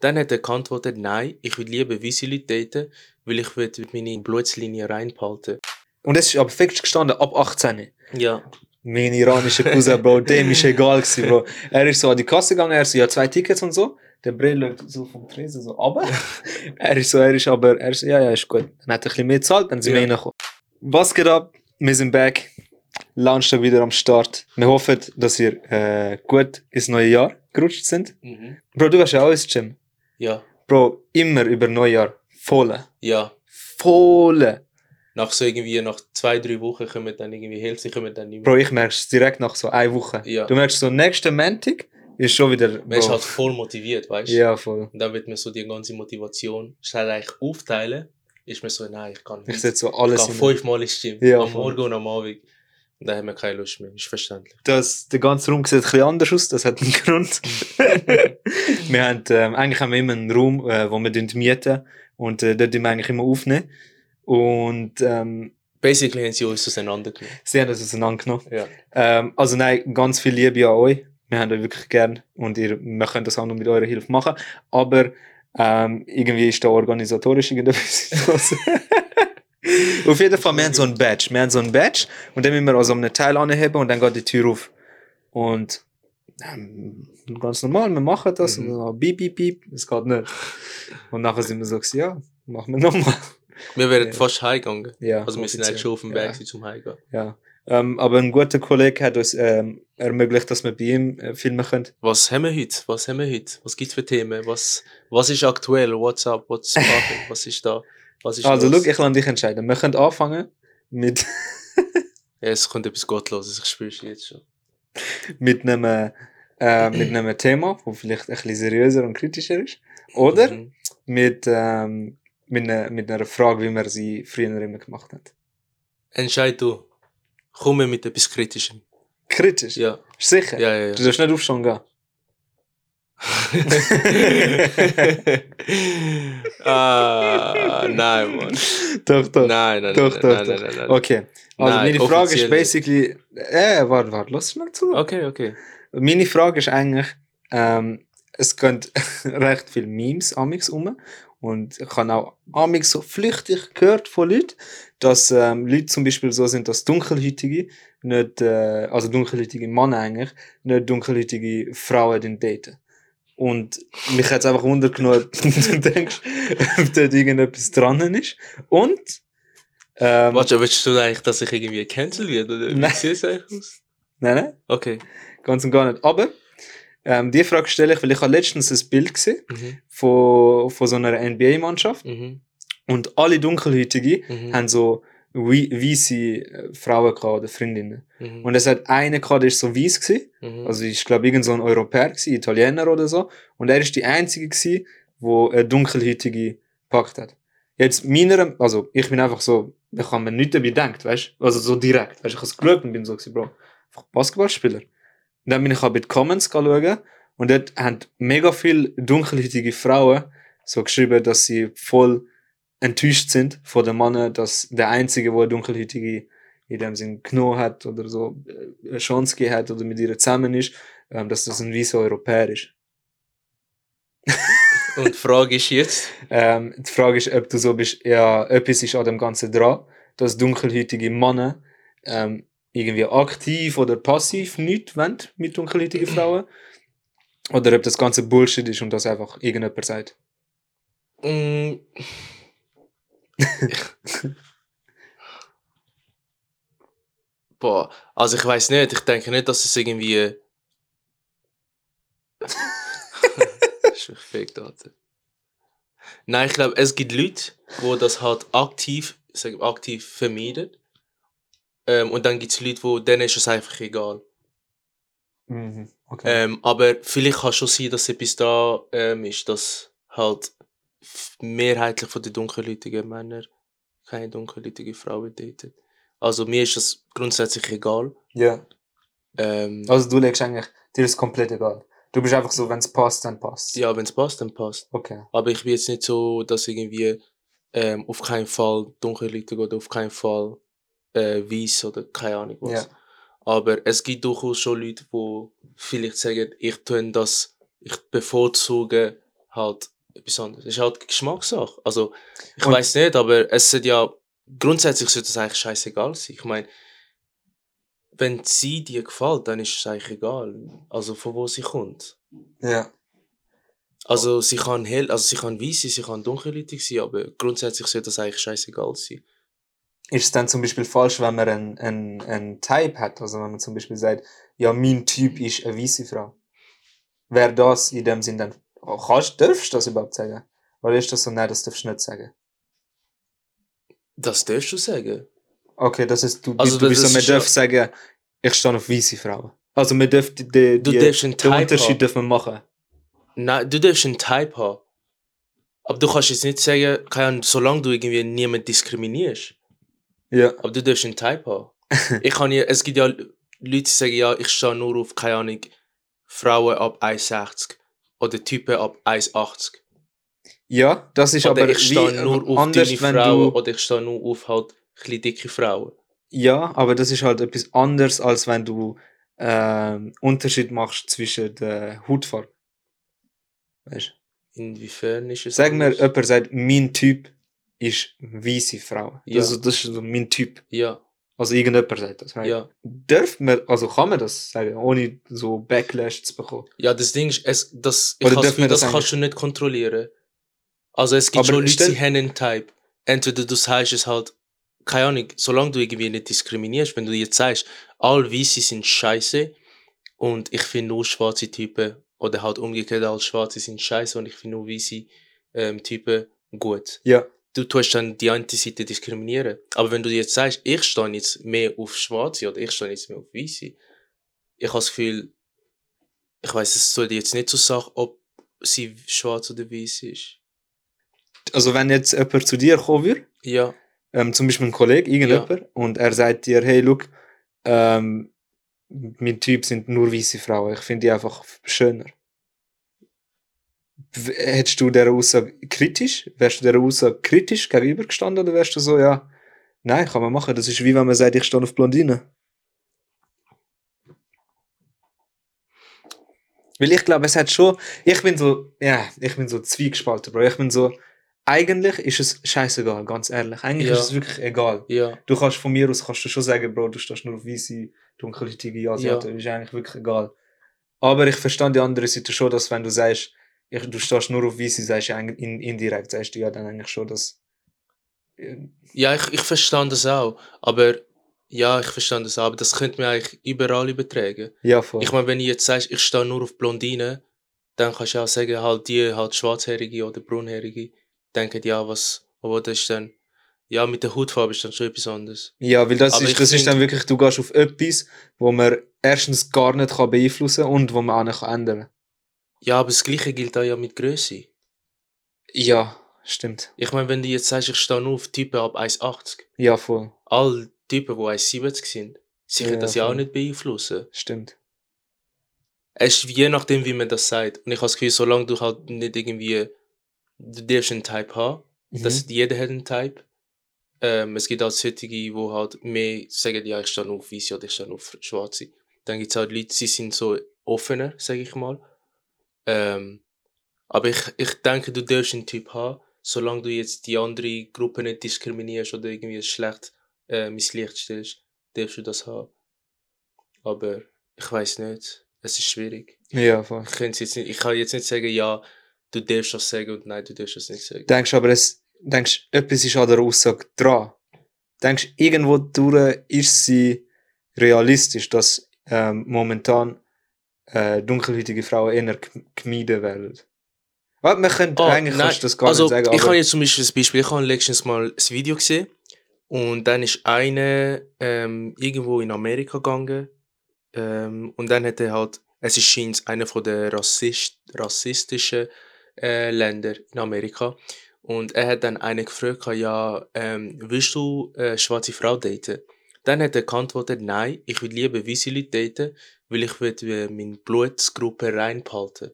Dann hat er geantwortet, nein, ich will lieber weisse Leute daten, weil ich will meine Blutslinie reinbehalten. Und es ist aber fix gestanden, ab 18. Ja. Mein iranischer Cousin, Bro, dem ist egal gewesen, Bro. Er ist so an die Kasse gegangen, er so, ja, zwei Tickets und so. Der Brill schaut so vom Tresen so aber er ist so, er ist aber, er ist, ja, ja, ist gut. Dann hat er ein bisschen mehr gezahlt, dann sind wir Ja. reingekommen. Was geht ab? Wir sind back. Launchtag wieder am Start. Wir hoffen, dass ihr äh, gut ins neue Jahr gerutscht sind. Mhm. Bro, du gehst ja auch ins Gym. Ja. Bro, immer über Neujahr. Volle. Ja. Volle. Nach so irgendwie, nach zwei, drei Wochen kommen dann irgendwie Hälfte, kommen dann nicht mehr. Bro, ich merke es direkt nach so einer Woche. Ja. Du merkst so, nächsten Montag ist schon wieder. Man ist Bro. halt voll motiviert, weißt du? Ja, voll. Und dann wird man so die ganze Motivation schnell eigentlich aufteilen. Ist man so, nein, ich kann Ich nicht. setze so Ich alles gehe in. fünfmal ins Gym. Ja, am voll. Morgen und am Abend. Dann haben wir keine Lust mehr. Ist verständlich. Das, der ganze Raum sieht ein bisschen anders aus, das hat einen Grund. wir haben, ähm, eigentlich haben wir immer einen Raum, äh, wo wir mieten und äh, dort wir eigentlich immer aufnehmen. Und ähm, Basically haben sie uns auseinandergenommen. sie haben das auseinandergenommen. Ja. Ähm, also nein, ganz viel Liebe an euch. Wir haben euch wirklich gern und ihr, wir können das auch noch mit eurer Hilfe machen. Aber ähm, irgendwie ist da organisatorisch irgendetwas. Auf jeden Fall, wir haben so ein Badge. Wir haben so ein Badge und dann müssen wir also einen Teil anheben und dann geht die Tür auf. Und ähm, ganz normal, wir machen das Mhm. und dann beep, beep, beep, es geht nicht. Und nachher sind wir so, ja, machen wir nochmal. Wir wären Ja. fast heimgegangen. Ja, Also wir sind eigentlich schon auf dem Ja. Weg gewesen zum Heimgehen. Ja. Ähm, aber ein guter Kollege hat uns ähm, ermöglicht, dass wir bei ihm äh, filmen können. Was haben wir heute? Was haben wir heute? Was gibt es für Themen? Was, was ist aktuell? What's up? What's popping? Was ist da? Was ist Also, los? schau, ich lasse dich entscheiden. Wir können anfangen mit, Ja, es kommt etwas Gottloses, ich spüre es jetzt schon. mit, einem, äh, mit einem Thema, das vielleicht ein bisschen seriöser und kritischer ist. Oder Mhm. mit, ähm, mit, einer, mit einer Frage, wie man sie früher immer gemacht hat. Entscheid du. Komm mit etwas Kritischem. Kritisch? Ja, Sicher? ja, ja. Du ja. darfst nicht aufschauen gehen. Ah, nein, Mann. Doch, doch. Nein, nein, Doch, nein, doch, nein, doch. nein, nein. Okay. Also, Nein, meine Frage ist basically. Äh, warte, warte, lass schnell zu. Okay, okay. Meine Frage ist eigentlich, ähm, es gibt recht viele Memes amix um und ich habe auch amix so flüchtig gehört von Leuten, dass ähm, Leute zum Beispiel so sind, dass Dunkelhäutige nicht, äh, also dunkelhäutige Männer eigentlich, nicht dunkelhäutige Frauen daten. Und mich hat es einfach wundergenommen, du denkst, ob dort irgendetwas dran ist. Und ähm, Warte, willst du eigentlich, dass ich irgendwie cancel werde? Oder wie Nein. sieht es eigentlich aus? nein, nein, Okay. ganz und gar nicht. Aber ähm, die Frage stelle ich, weil ich habe letztens ein Bild gesehen Mhm. von, von so einer NBA-Mannschaft Mhm. und alle Dunkelhäutigen Mhm. haben so wei- weisse äh, Frauen gehabt oder Freundinnen. Mhm. Und es hat eine gehabt, der ist so weiß gewesen, Mhm. also ich glaube irgend so ein Europäer gewesen, Italiener oder so, und er ist die einzige gewesen, wo eine Dunkelhäutige gepackt hat. Jetzt meiner, also ich bin einfach so, ich habe mir nichts dabei gedacht, weißt du, also so direkt, weißt du, ich habe es geschaut und bin so gewesen, Bro, einfach Basketballspieler. Und dann bin ich auch bei den Comments schauen und dort haben mega viele dunkelhäutige Frauen so geschrieben, dass sie voll enttäuscht sind von den Männern, dass der Einzige, der eine dunkelhäutige in dem Sinn genommen hat oder so äh, eine Chance gegeben hat oder mit ihr zusammen ist, ähm, dass das ein weißer Europäer ist. Und die Frage ist jetzt, Ähm, die Frage ist, ob du so bist, ja, etwas ist an dem Ganzen dran, dass dunkelhäutige Männer ähm, irgendwie aktiv oder passiv nichts wollen mit dunkelhäutigen Frauen. Oder ob das Ganze Bullshit ist und das einfach irgendjemand sagt. mm, boah, also ich weiß nicht, ich denke nicht, dass es irgendwie. ist mich fake, Alter. Nein, ich glaube, es gibt Leute, wo das halt aktiv, ich sag, aktiv vermeiden. Ähm, und dann gibt es Leute, wo denen ist es einfach egal. Mhm. Okay. Ähm, aber vielleicht kann schon sein, dass etwas da ähm, ist, dass halt mehrheitlich von den dunkelhäutigen Männern keine dunkelhäutige Frauen daten. Also mir ist das grundsätzlich egal. ja. Ähm, Also du legst eigentlich, dir ist komplett egal. Du bist einfach so, wenn es passt, dann passt. ja, wenn es passt, dann passt. Okay. Aber ich bin jetzt nicht so, dass irgendwie ähm, auf keinen Fall dunkelhäutig oder auf keinen Fall äh, weiß oder keine Ahnung was. Ja. Aber es gibt durchaus schon Leute, die vielleicht sagen, ich tue das, ich bevorzuge halt etwas anderes. Es ist halt Geschmackssache. Also, ich weiß nicht, aber es sollte ja, grundsätzlich sollte es eigentlich scheißegal sein. Ich meine, wenn sie dir gefällt, dann ist es eigentlich egal. Also, von wo sie kommt. Ja. Also, sie kann hell, also sie kann weiß sein, sie kann dunkelhäutig sein, aber grundsätzlich sollte das eigentlich scheißegal sein. Ist es dann zum Beispiel falsch, wenn man einen, einen, einen Type hat? Also wenn man zum Beispiel sagt, ja, mein Typ ist eine weiße Frau. Wäre das in dem Sinn dann, kannst, darfst du das überhaupt sagen? Oder ist das so, nein, das darfst du nicht sagen? Das darfst du sagen. Okay, das ist, du, Also du bist so, man darf sagen, ich stehe auf weiße Frauen. Also man darf die, die, Du die, darfst einen den Unterschied darf man machen. Nein, du darfst einen Type haben. Aber du kannst jetzt nicht sagen, Ahnung, solange du irgendwie niemanden diskriminierst. Ja. Aber du darfst einen Type haben. ich kann ja, es gibt ja Leute, die sagen, ja, ich stehe nur auf, keine Ahnung, Frauen ab 1,60 oder Typen ab 1,80. Ja, das ist Oder aber ich stehe wie, nur auf anders, dünne Frauen du, oder ich stehe nur auf halt ein bisschen dicke Frauen. Ja, aber das ist halt etwas anderes, als wenn du ähm, Unterschied machst zwischen der Hautfarbe. Weißt Inwiefern ist du? es Sag mir, jemand sagt, mein Typ ist weiße Frau. Ja. Also, das ist so mein Typ. Ja, Also irgendjemand sagt das. Right? ja. Darf man, also kann man das sagen, ohne so Backlash zu bekommen? Ja, das Ding ist, es, das, ich Oder das, das kannst du nicht kontrollieren. Also es gibt Aber schon Leute, die haben einen Type. Entweder du sagst es halt, keine Ahnung, solange du irgendwie nicht diskriminierst, wenn du jetzt sagst, alle Weiße sind scheiße und ich finde nur schwarze Typen oder halt umgekehrt, alle Schwarze sind scheiße und ich finde nur weiße ähm, Typen gut. Ja. Du tust dann die eine Seite diskriminieren. Aber wenn du jetzt sagst, ich stehe jetzt mehr auf Schwarze oder ich stehe jetzt mehr auf Weiße, ich habe das Gefühl, ich weiß, es sollte jetzt nicht so sagen, ob sie schwarz oder weiß ist. Also wenn jetzt jemand zu dir kommen würde, Ja, ähm, zum Beispiel ein Kollege, irgendjemand, und er sagt dir, hey, look, ähm, mein Typ sind nur weiße Frauen, ich finde die einfach schöner. Hättest du dieser Aussage kritisch, wärst du dieser Aussage kritisch gegenübergestanden oder wärst du so, ja, nein, kann man machen, das ist wie wenn man sagt, ich stehe auf Blondine. Weil ich glaube, es hat schon, ich bin so, ja, ich bin so zwiegespalten, Bro. Ich bin so, eigentlich ist es scheißegal, ganz ehrlich. Eigentlich Ja. ist es wirklich egal. ja, Du kannst von mir aus kannst du schon sagen, Bro, du stehst nur auf weiße, dunkelhäutige Asiaten. Ist eigentlich wirklich egal. Aber ich verstand die andere Seite schon, dass wenn du sagst, ich, du stehst nur auf weiße, sagst du eigentlich in, indirekt, sagst du ja dann eigentlich schon, dass. äh, ja, ich, ich verstand das auch. Aber ja, ich verstand das auch. Aber das könnte man eigentlich überall übertragen. Ja, voll. Ich meine, wenn du jetzt sagst, ich stehe nur auf Blondinen, dann kannst du auch sagen, halt die halt schwarzhärige oder braunhärige denken, ja, was, aber das ist dann, ja, mit der Hautfarbe ist dann schon etwas anderes. ja, weil das, Aber ist, das ist dann wirklich, du gehst auf etwas, wo man erstens gar nicht kann beeinflussen und wo man auch nicht kann ändern Ja, aber das Gleiche gilt auch ja mit Größe. Ja, stimmt. Ich meine, wenn du jetzt sagst, ich stehe nur auf Typen ab 1,80, Ja, voll. alle Typen, die 1,70 sind, sie können Ja, das ja auch nicht beeinflussen. Stimmt. Es ist je nachdem, wie man das sagt. Und ich habe das Gefühl, solange du halt nicht irgendwie, du darfst einen Type haben, Mhm. das, jeder hat einen Type. Ähm, es gibt auch solche, die halt mehr sagen, ja, ich stehe nur auf Weiße oder ich stehe auf Schwarze. Dann gibt es halt Leute, sie sind so offener, sage ich mal. Ähm, aber ich, ich denke, du darfst einen Typ haben, solange du jetzt die andere Gruppe nicht diskriminierst oder irgendwie schlecht äh, ins Licht stellst, darfst du das haben. Aber ich weiß nicht. Es ist schwierig. Ja, voll. Ich, jetzt nicht, ich kann jetzt nicht sagen, ja, du darfst das sagen und nein, du darfst das nicht sagen. Denkst aber, es, denkst, etwas ist an der Aussage dran. Denkst, irgendwo durch ist sie realistisch, dass ähm, momentan äh, dunkelhäutige Frauen eher gemieden werden. Warte, man könnte, Ah, eigentlich nein, das gar also, nicht sagen, ich habe jetzt zum Beispiel das Beispiel, ich habe letztens mal ein Video gesehen und dann ist einer ähm, irgendwo in Amerika gegangen ähm, und dann hat er halt, es ist scheint einer von der Rassist, rassistischen äh, Länder in Amerika und er hat dann einen gefragt, ja, ähm, willst du äh, schwarze Frau daten? Dann hat er geantwortet, nein, ich will lieber weiße Leute daten, weil ich will äh, meine Blutgruppe rein behalten.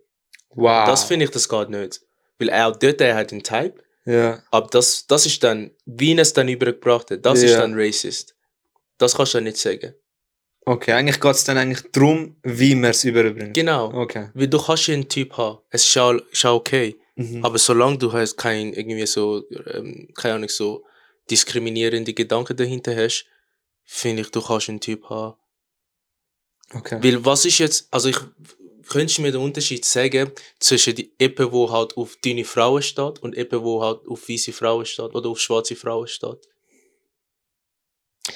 wow. Das finde ich, das geht nicht. Weil er auch dort, er hat einen Type, ja. aber das, das ist dann, wie er es dann übergebracht hat, das ist Ja. dann racist. Das kannst du nicht sagen. Okay, eigentlich geht es dann eigentlich darum, wie man es überbringt. Genau. Okay. Weil du kannst einen Typ haben. Es ist auch, ist auch okay. Mhm. Aber solange du halt kein irgendwie so, ähm, keine Ahnung, so diskriminierende Gedanken dahinter hast, finde ich, du kannst einen Typ haben. Okay. Weil was ist jetzt, also ich, könntest du mir den Unterschied sagen zwischen die Eppe, wo halt auf dünne Frauen steht und Eppe, wo halt auf weiße Frauen steht oder auf schwarze Frauen steht?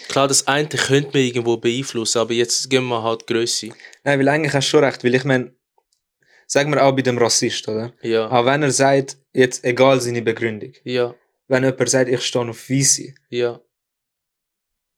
Klar, das eine könnte mir irgendwo beeinflussen, aber jetzt gehen wir halt Größe. Nein, weil eigentlich hast du schon recht, weil ich meine, sagen wir auch bei dem Rassist, oder? Ja, Aber wenn er sagt, jetzt egal seine Begründung, ja, wenn jemand sagt, ich stehe auf Weisse, ja.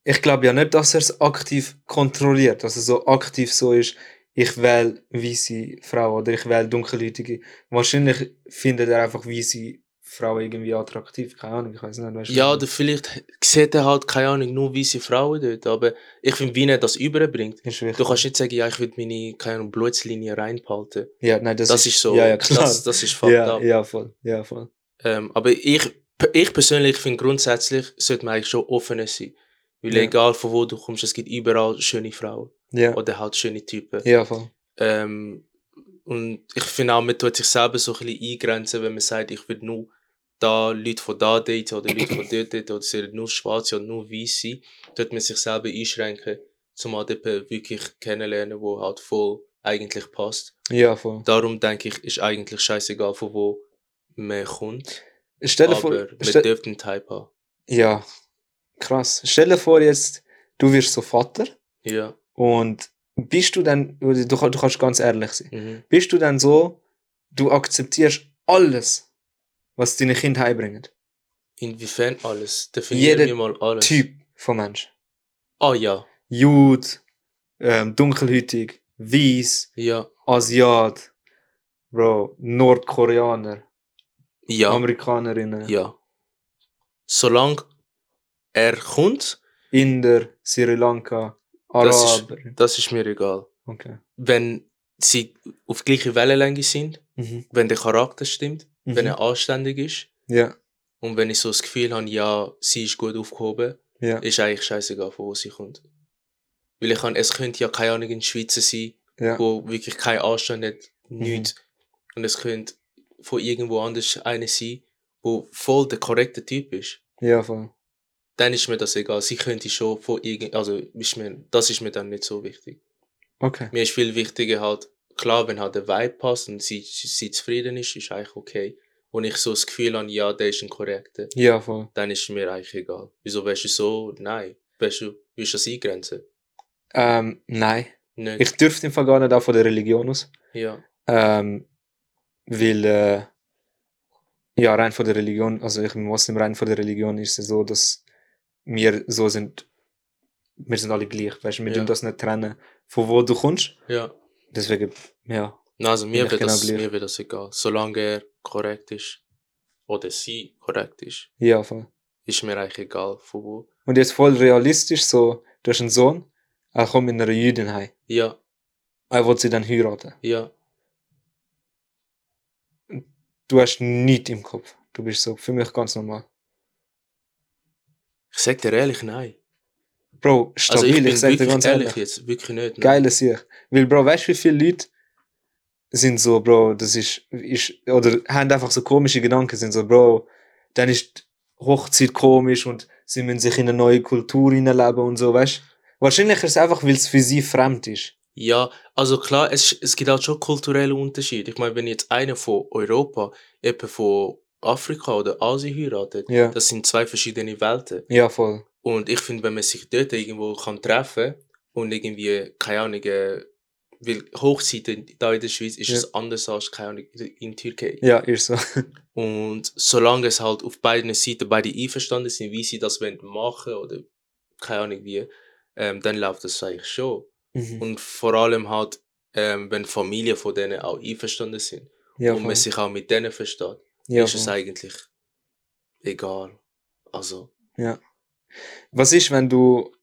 Ich glaube ja nicht, dass er es aktiv kontrolliert, dass er so aktiv so ist, ich wähle weisse Frau oder ich wähle dunkelhäutige. Wahrscheinlich findet er einfach weisse Frauen irgendwie attraktiv, keine Ahnung, ich weiß nicht. Weißt Ja, oder vielleicht sieht er halt, keine Ahnung, nur weiße Frauen dort, aber ich finde, wie er das überbringt. ist. Du kannst nicht sagen, ja, ich will meine, keine Ahnung, Blutslinie reinbehalten. ja, nein, das, Das, ist so, Ja, ja, klar. Das, das ist fucked ja, up. ja, voll, ja, voll. Ähm, aber ich, ich persönlich finde grundsätzlich, sollte man eigentlich schon offener sein. Weil Ja. egal von wo du kommst, es gibt überall schöne Frauen. Ja, Oder halt schöne Typen. ja, voll. Ähm, und ich finde auch, man tut sich selber so ein bisschen eingrenzen, wenn man sagt, ich will nur da Leute von da daten oder Leute von dort daten oder es sollen nur Schwarze oder nur Weiße, tut man sich selber einschränken, um halt jemanden wirklich kennenlernen, wo halt voll eigentlich passt. Ja, voll. Darum denke ich, ist eigentlich scheißegal, von wo man kommt. Stell dir aber vor, man stell, dürfte einen Type haben. ja, krass. Stell dir vor jetzt, du wirst so Vater Ja. und bist du dann, du, du kannst ganz ehrlich sein, Mhm. bist du dann so, du akzeptierst alles, was deine Kinder heimbringen? Inwiefern alles? Definieren Jeder wir mal alles. Typ von Mensch. Ah ja. Jude, ähm, dunkelhäutig, weiß, Ja. Asiat, Bro, Nordkoreaner, Ja. Amerikanerinnen, Ja. Solange er kommt, Inder, Sri Lanka, Das ist- Araber. das ist mir egal. Okay. Wenn sie auf gleicher Wellenlänge sind, Mhm. wenn der Charakter stimmt, wenn Mhm. er anständig ist Ja, und wenn ich so das Gefühl habe, ja, sie ist gut aufgehoben, ja, ist eigentlich scheißegal, von wo sie kommt. Weil ich kann, es könnte ja keine Ahnung in Schweizer sein, ja. wo wirklich kein Anstand hat, Mhm. nichts. Und es könnte von irgendwo anders einer sein, wo voll der korrekte Typ ist. Ja, voll. Dann ist mir das egal. Sie könnte schon von irgend, also ist mir, das ist mir dann nicht so wichtig. Okay. Mir ist viel wichtiger halt, klar, wenn halt der Vibe passt und sie, sie zufrieden ist, ist eigentlich okay. Und ich so das Gefühl habe, ja, der ist ein korrekter, Ja, voll. dann ist mir eigentlich egal. Wieso wärst du so? Nein. Wärst du, willst du das eingrenzen? Ähm, nein. Nicht. Ich dürfte im Fall gar nicht auch von der Religion aus. ja. Ähm, weil, äh, ja, rein von der Religion, also ich bin Moslem, rein von der Religion ist es so, dass wir so sind, wir sind alle gleich, weißt du, wir Ja. tun das nicht trennen, von wo du kommst. Ja. Deswegen, ja, also mir wird genau das, gleich. mir wird das egal. Solange er korrekt ist, oder sie korrekt ist, ja, voll. ist mir eigentlich egal, von wo. Und jetzt voll realistisch, so, du hast einen Sohn, er kommt mit einer Jüdin heim, Ja, er will sie dann heiraten. ja. Du hast nichts im Kopf. Du bist so, für mich ganz normal. Ich sag dir ehrlich, nein. Bro, Also stabil, ich ich, bin sag dir ganz ehrlich ehrlich. jetzt, wirklich nicht. nein. Geile Sicht. Weil, Bro, weißt du, wie viele Leute sind so, Bro, das ist, ist, oder haben einfach so komische Gedanken, sind so, Bro, dann ist Hochzeit komisch und sie müssen sich in eine neue Kultur hineinleben und so, weißt du? Wahrscheinlich ist es einfach, weil es für sie fremd ist. Ja, also klar, es, es gibt halt schon kulturelle Unterschiede. Ich meine, wenn jetzt einer von Europa, jemand von Afrika oder Asien heiratet, Ja. das sind zwei verschiedene Welten. Ja, voll. Und ich finde, wenn man sich dort irgendwo kann treffen und irgendwie, keine Ahnung, äh, weil Hochzeiten da in der Schweiz ist Ja. es anders als, keine Ahnung, in Türkei. Ja, ist so. Und solange es halt auf beiden Seiten beide einverstanden sind, wie sie das wollen machen oder keine Ahnung wie, ähm, dann läuft das eigentlich schon. Mhm. Und vor allem halt, ähm, wenn Familien von denen auch einverstanden sind Ja, und voll. man sich auch mit denen versteht, Ja, ist es voll. eigentlich egal. Also, Was ist, wenn du,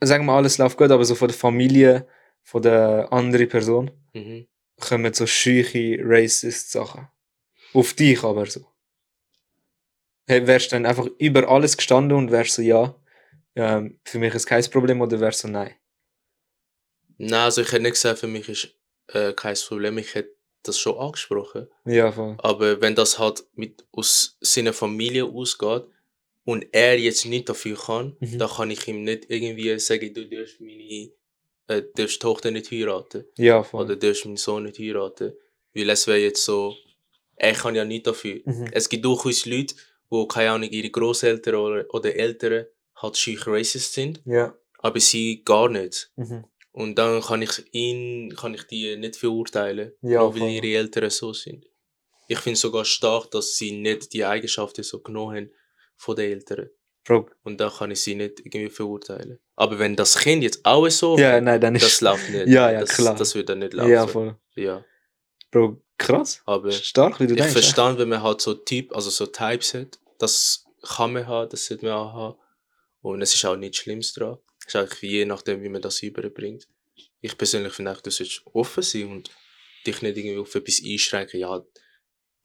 sagen wir alles läuft gut, aber so von der Familie, von der anderen Person, mhm. kommen so schüche racist Sachen. Auf dich aber so. Hey, wärst du dann einfach über alles gestanden und wärst so, ja, ähm, für mich ist kein Problem oder wärst so, nein. Nein, also ich hätte nicht gesagt, für mich ist äh, kein Problem. Ich hätte das schon angesprochen. Ja, voll. Aber wenn das halt mit aus seiner Familie ausgeht und er jetzt nicht dafür kann, Mhm. dann kann ich ihm nicht irgendwie sagen, du darfst meine äh, darfst Tochter nicht heiraten. Ja, voll. Oder darfst meinen Sohn nicht heiraten. Weil es wäre jetzt so, er kann ja nicht dafür. Mhm. Es gibt durchaus Leute, wo keine Ahnung, ihre Großeltern oder, oder Eltern halt schüch racist sind, Ja. aber sie gar nicht. Mhm. Und dann kann ich ihn, kann ich die nicht verurteilen, Ja, nur weil voll. ihre Eltern so sind. Ich finde sogar stark, dass sie nicht die Eigenschaften so genommen haben von den Eltern. Bro. Und da kann ich sie nicht irgendwie verurteilen. Aber wenn das Kind jetzt auch so, Ja, nein, dann ist. das läuft nicht. Ja, ja, das, klar. Das wird dann nicht laufen. ja, voll. Ja, Bro, krass. aber Stark, wie du ich denkst. verstehe, wenn man halt so Typ, also so Types hat, das kann man haben, das sollte man auch haben. Und es ist auch nichts Schlimmes dran. Ist eigentlich je nachdem, wie man das überbringt. Ich persönlich finde auch, du solltest offen sein und dich nicht irgendwie auf etwas einschränken. Ja,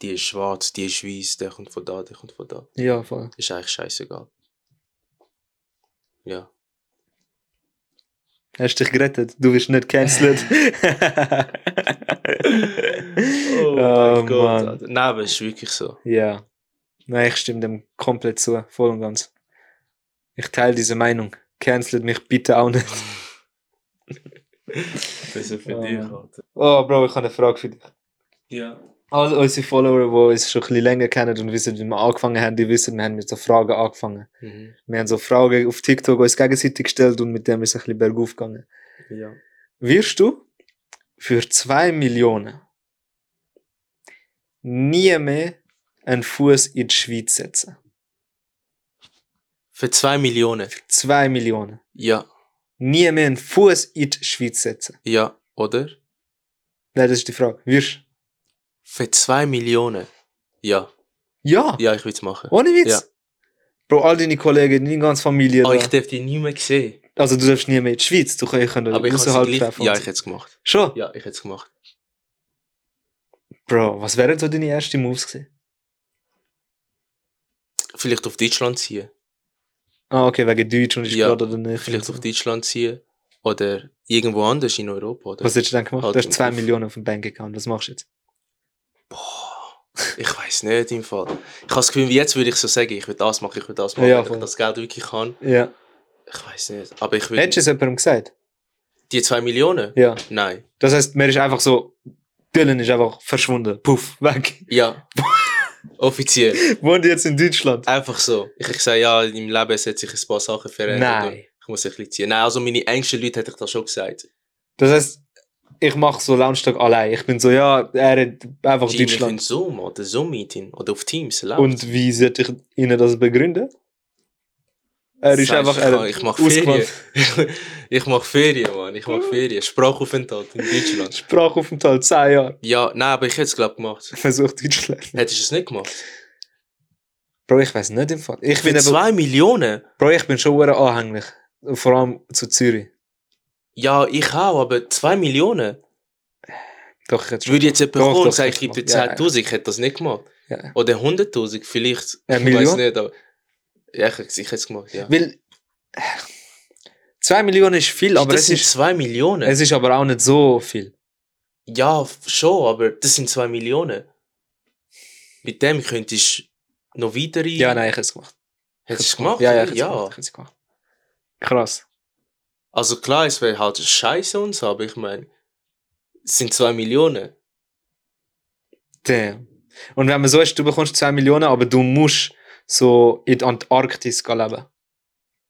die ist schwarz, die ist weiß, der kommt von da, der kommt von da. Ja, voll. Ist eigentlich scheißegal. Ja. Hast dich gerettet. Du wirst nicht cancelled. oh, Mann. Alter. Nein, aber es ist wirklich so. Ja. Nein, ich stimme dem komplett zu. Voll und ganz. Ich teile diese Meinung. Cancelt mich bitte auch nicht. Besser für Oh, dich. Alter. Oh, Bro, ich habe eine Frage für dich. Ja. All unsere Follower, die uns schon ein bisschen länger kennen und wissen, wie wir angefangen haben, die wissen, wir haben mit so Fragen angefangen. Mhm. Wir haben so Fragen auf TikTok uns gegenseitig gestellt und mit dem ist es ein bisschen bergauf gegangen. Ja. Wirst du für zwei Millionen nie mehr einen Fuß in die Schweiz setzen? Für zwei Millionen. Zwei Millionen. Ja. Nie mehr einen Fuß in die Schweiz setzen. Ja, oder? Nein, das ist die Frage. Wirst Für zwei Millionen. Ja. Ja, Ja, ich will es machen. ohne Witz. Ja. Bro, all deine Kollegen, deine ganze Familie. Oh, da. ich darf die nie mehr sehen. Also du darfst nie mehr in die Schweiz, du kannst können Aber ich sie gleich... treffen. Ja, ich so. hätte es gemacht. Schon? Ja, ich hätte es gemacht. Bro, was wären so deine ersten Moves gewesen? Vielleicht auf Deutschland ziehen. Ah, okay, wegen Deutsch und ich Ja, gerade oder nicht. Vielleicht auf. Deutschland ziehen. Oder irgendwo anders in Europa. Oder? Was hättest du dann gemacht? Halt du hast zwei auf- Millionen auf dem Bankaccount, was machst du jetzt? Boah, ich weiß nicht im Fall. Ich habe das Gefühl, jetzt würde ich so sagen, ich will das machen, ich will das machen, Ja, wenn ich das Geld wirklich kann. Ja. Ich weiß nicht. Aber ich will... Hättest du es jemandem gesagt? Die zwei Millionen? Ja. Nein. Das heißt, mir ist einfach so, Dylan ist einfach verschwunden. Puff, weg. Ja. Offiziell. Wohnt jetzt in Deutschland? Einfach so. Ich, ich sage, ja, im Leben hat sich ein paar Sachen verändert. Nein. Ich muss ein bisschen ziehen. Nein, also meine engsten Leute hätte ich das schon gesagt. Das heißt, ich mache so Launchtag allein. Ich bin so, ja, er hat einfach Genie Deutschland. Zoom oder Zoom-Meeting oder auf Teams. läuft. Und wie sollte ich ihnen das begründen? Er ist Sagst, einfach ich, er ich mache Ferien. ich mache Ferien, Mann. Ich mache Ferien. Sprachaufenthalt in Deutschland. Sprachaufenthalt, 10 Jahre. Ja, nein, aber ich hätte es, glaube gemacht. Versucht Deutsch zu lernen. Hättest du es nicht gemacht? Bro, ich weiß nicht im Fall. Ich Für bin, aber, zwei Millionen? Bro, ich bin schon sehr anhänglich. Vor allem zu Zürich. Ja, ich auch, aber zwei Millionen? Doch, ich hätte schon. Würde jetzt jemand Doch, kommen und sagen, ich gebe dir gemacht. Ja, 10.000, ich hätte das nicht gemacht. Ja. Oder 100.000 vielleicht. Eine ich weiß Million? nicht, aber... Ja, ich, ich hätte es gemacht, ja. Weil 2 Millionen ist viel, aber das es sind ist, zwei Millionen. es ist aber auch nicht so viel. ja, schon, aber das sind zwei Millionen. Mit dem könntest du noch weitere... Ja, nein, ich hätte es gemacht. Hättest du es gemacht? Ja, ja, ich hätte es ja. gemacht. Es gemacht. Krass. Also klar, es wäre halt scheiße und so, aber ich meine, es sind zwei Millionen. Damn. Und wenn man so ist, du bekommst 2 Millionen, aber du musst so in die Antarktis leben.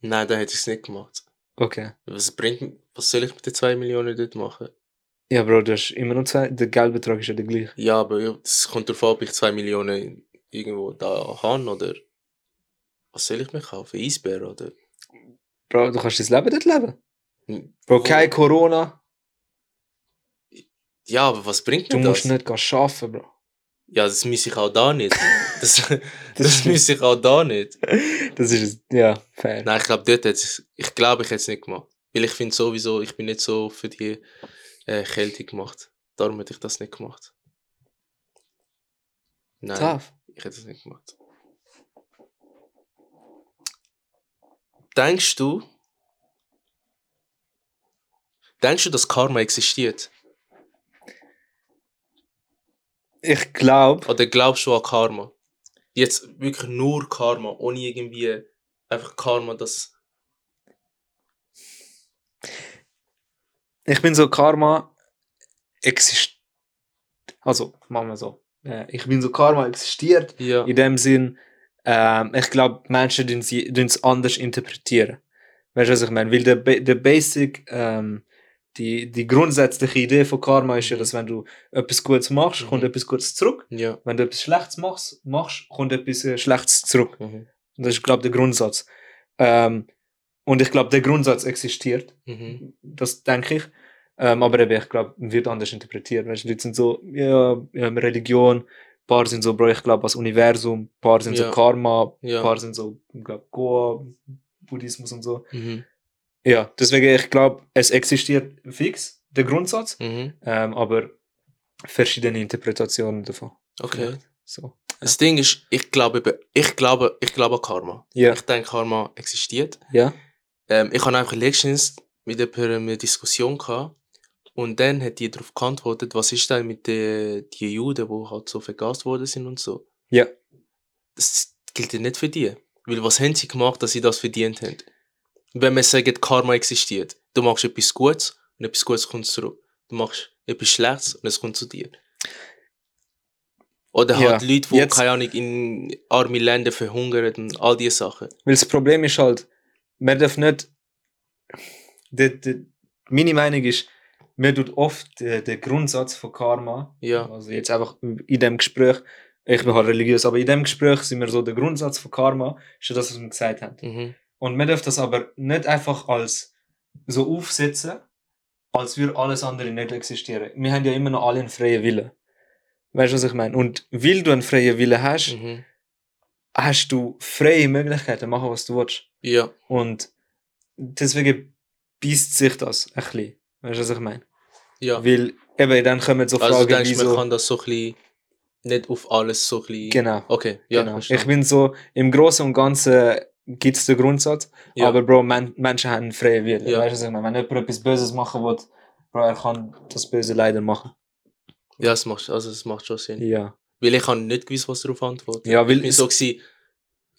Nein, dann hätte ich es nicht gemacht. Okay. Was bringt, was soll ich mit den zwei Millionen dort machen? Ja, Bro, du hast immer noch zwei. Der Geldbetrag ist ja der gleiche. Ja, aber es kommt darauf an, ob ich zwei Millionen irgendwo da habe oder was soll ich mir kaufen? Eisbär oder? Bro, du kannst das Leben dort leben. Hm, Bro, kein Corona. Ja, aber was bringt Du mir musst das? nicht gehen arbeiten, Bro. Ja, das muss ich auch da nicht. Das, das muss ich auch da nicht. Das ist, ja, fair. Nein, ich glaube, dort hätte ich, ich glaube, ich hätte es nicht gemacht. Weil ich finde sowieso, ich bin nicht so für die äh, Kälte gemacht. Darum hätte ich das nicht gemacht. Nein, Tough. ich hätte es nicht gemacht. Denkst du, denkst du, dass Karma existiert? Ich glaube, Oder glaubst du an Karma? Jetzt wirklich nur Karma, ohne irgendwie einfach Karma, das. ich bin so Karma existiert. Also, machen wir so. Äh, Ich bin so Karma existiert. Ja. In dem Sinn, ähm, ich glaube, Menschen tun es anders interpretieren. Weißt du, was ich meine? Weil der, der Basic, ähm, die, die grundsätzliche Idee von Karma ist ja, dass wenn du etwas Gutes machst, kommt Mhm. etwas Gutes zurück. Ja. Wenn du etwas Schlechtes machst, machst kommt etwas äh, Schlechtes zurück. Mhm. Das ist, glaube ich, der Grundsatz. Ähm, und ich glaube, der Grundsatz existiert. Mhm. Das denke ich. Ähm, aber eben, ich glaube, wird anders interpretiert. Weißt, Leute sind so, ja, Religion, ein paar sind so, Bro, ich glaube, als Universum, ein paar sind Ja. so Karma, ein paar sind so, ich glaube, Goa, Buddhismus und so. Mhm. Ja, deswegen, ich glaube, es existiert fix, der Grundsatz, Mhm. ähm, aber verschiedene Interpretationen davon. Okay. So. Das Ding ist, ich glaube, ich glaube, ich glaube an Karma. Ja. Ich denke, Karma existiert. Ja. Ähm, ich habe einfach letztens mit jemandem eine Diskussion gehabt und dann hat die darauf geantwortet, was ist denn mit den die Juden, die halt so vergast worden sind und so. Ja. Das gilt ja nicht für die. Weil was haben sie gemacht, dass sie das verdient haben? Wenn man sagt, Karma existiert, du machst etwas Gutes und etwas Gutes kommt zurück. Du machst etwas Schlechtes und es kommt zu dir. Oder Ja, halt Leute, die, jetzt- keine Ahnung, in arme Länder verhungern und all diese Sachen. Weil das Problem ist halt, man darf nicht. De, de, meine Meinung ist, man tut oft äh, den Grundsatz von Karma, Ja. also jetzt einfach in dem Gespräch, ich bin halt religiös, aber in dem Gespräch sind wir so, der Grundsatz von Karma ist ja das, was wir gesagt haben. Mhm. Und man darf das aber nicht einfach als so aufsetzen, als würde alles andere nicht existieren. Wir haben ja immer noch alle einen freien Willen. Weißt du, was ich meine? Und weil du einen freien Willen hast, Mhm. hast du freie Möglichkeiten, machen, was du willst. Ja. Und deswegen beißt sich das ein bisschen. Weißt du, was ich meine? Ja. Weil eben dann kommen so Also Fragen denkst, wie man so. kann das so ein bisschen nicht auf alles so ein bisschen... Genau. Okay, ja, genau. Ich bin so, im Großen und Ganzen gibt es den Grundsatz, ja. aber Bro, men Menschen haben einen freien Willen. Ja. Weißt du, was ich meine? Wenn jemand etwas Böses machen will, Bro, er kann das Böse leider machen. ja, es macht, also es macht schon Sinn. Ja. Weil ich habe nicht gewusst, was darauf antworten. Ja, weil ich bin so gewesen,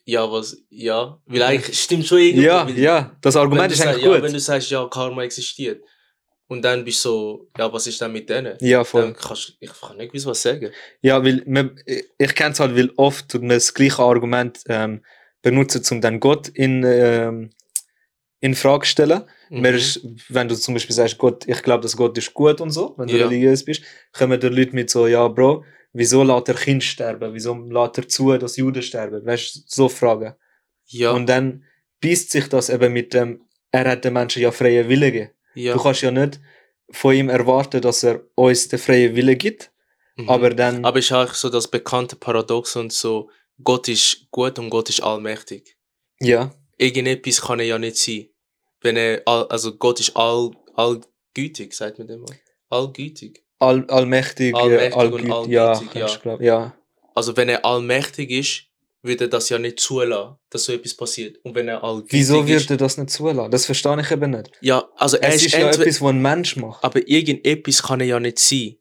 ja, was, ja, weil eigentlich stimmt schon irgendwie. Ja, weil, ja, das Argument ist eigentlich Ja, gut. wenn du sagst, ja, Karma existiert. Und dann bist du so, ja, was ist denn mit denen? Ja, voll. Dann kannst ich kann nicht gewiss was sagen. Ja, weil man, ich kenne es halt, weil oft tut man das gleiche Argument ähm, benutzen, um dann Gott in, ähm, in Frage zu stellen. Mhm. Ist, wenn du zum Beispiel sagst, Gott, ich glaube, dass Gott ist gut und so, wenn du Ja. religiös bist, kommen die Leute mit so, ja, Bro, wieso lässt er Kind sterben? Wieso lässt er zu, dass Juden sterben? Weißt du, so Fragen. ja, Und dann beißt sich das eben mit dem, er hat den Menschen ja freien Willen gegeben. ja. Du kannst ja nicht von ihm erwarten, dass er uns den freien Willen gibt, mhm. aber dann, Aber es ist auch so das bekannte Paradox und so, Gott ist gut und Gott ist allmächtig. ja, Irgendetwas kann er ja nicht sein. Wenn er, all, also Gott ist all, allgütig, sagt man dem mal. Allgütig. all, allmächtig, Allmächtig äh, und allgüt, ja, allgütig, ja. du glaub- ja. Also wenn er allmächtig ist, würde er das ja nicht zulassen, dass so etwas passiert. Und wenn er allgütig Wieso wird er das nicht zulassen? Das verstehe ich eben nicht. Ja, also Es ist, ist ja etwas, was ein Mensch macht. aber irgendetwas kann er ja nicht sein.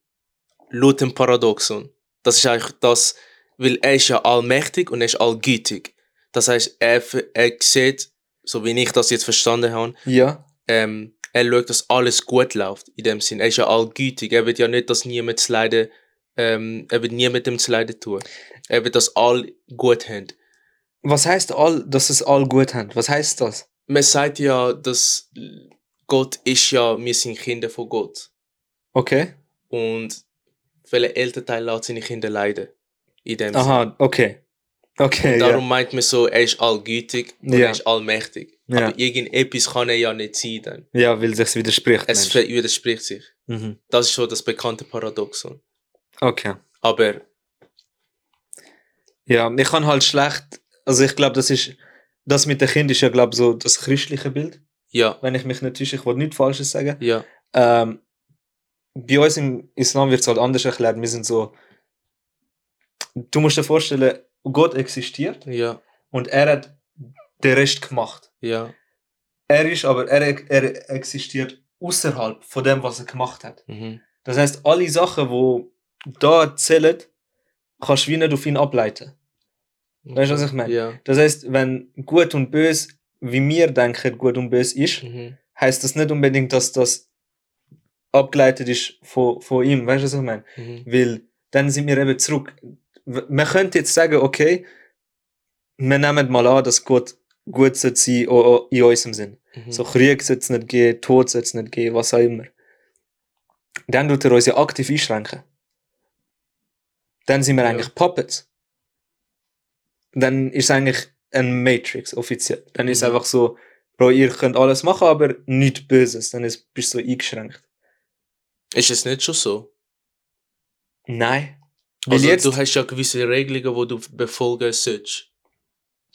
Laut dem Paradoxon. Das ist eigentlich das... Weil er ist ja allmächtig und er ist allgütig. Das heißt, er, er sieht, so wie ich das jetzt verstanden habe, Ja, ähm, er schaut, dass alles gut läuft, in dem Sinn. Er ist ja allgütig. Er wird ja nicht, dass niemand zu leiden, ähm, er wird niemandem zu leiden tun. Er wird, dass alle gut haben. was heißt all, dass es all gut haben? Was heißt das? Man sagt ja, dass Gott ist ja, wir sind Kinder von Gott. Okay. Und welcher Elternteil lässt seine Kinder leiden? In dem Sinn. Aha, okay. Okay, Darum meint man so, er ist allgütig und Ja. er ist allmächtig. Ja. Aber irgendetwas kann er ja nicht sein dann. ja. Ja, weil sich's widerspricht. Es Mensch. widerspricht sich. Mhm. Das ist so das bekannte Paradoxon. Okay. Aber Ja, ich kann halt schlecht, also ich glaube, das ist, das mit dem Kind ist ja, glaube so das christliche Bild. ja, Wenn ich mich nicht täusche, ich wollte nichts Falsches sagen. ja, Ähm, bei uns im Islam wird es halt anders erklärt. Wir sind so. Du musst dir vorstellen, Gott existiert ja, und er hat den Rest gemacht. ja. Er ist aber, er, er existiert außerhalb von dem, was er gemacht hat. Mhm. Das heißt, alle Sachen, wo da erzählt, kannst du wie nicht auf ihn ableiten. Weißt du, was ich meine? Ja. Das heißt, wenn gut und böse, wie wir denken, gut und böse ist, Mhm. heißt das nicht unbedingt, dass das abgeleitet ist von, von ihm. Weißt du, was ich meine? Mhm. Weil dann sind wir eben zurück. Man könnte jetzt sagen, okay, wir nehmen mal an, dass Gott gut sein o- in unserem Sinn. Mhm. So Krieg sollte es nicht geben, Tod sollte es nicht geben, was auch immer. Dann tut er uns ja aktiv einschränken. Dann sind wir Ja. eigentlich Puppets. Dann ist es eigentlich ein Matrix offiziell. Dann ist es Mhm. einfach so, Bro, ihr könnt alles machen, aber nichts Böses. Dann ist, bist du so eingeschränkt. Ist es nicht schon so? Nein. Also, jetzt, du hast ja gewisse Regelungen, die du befolgen sollst.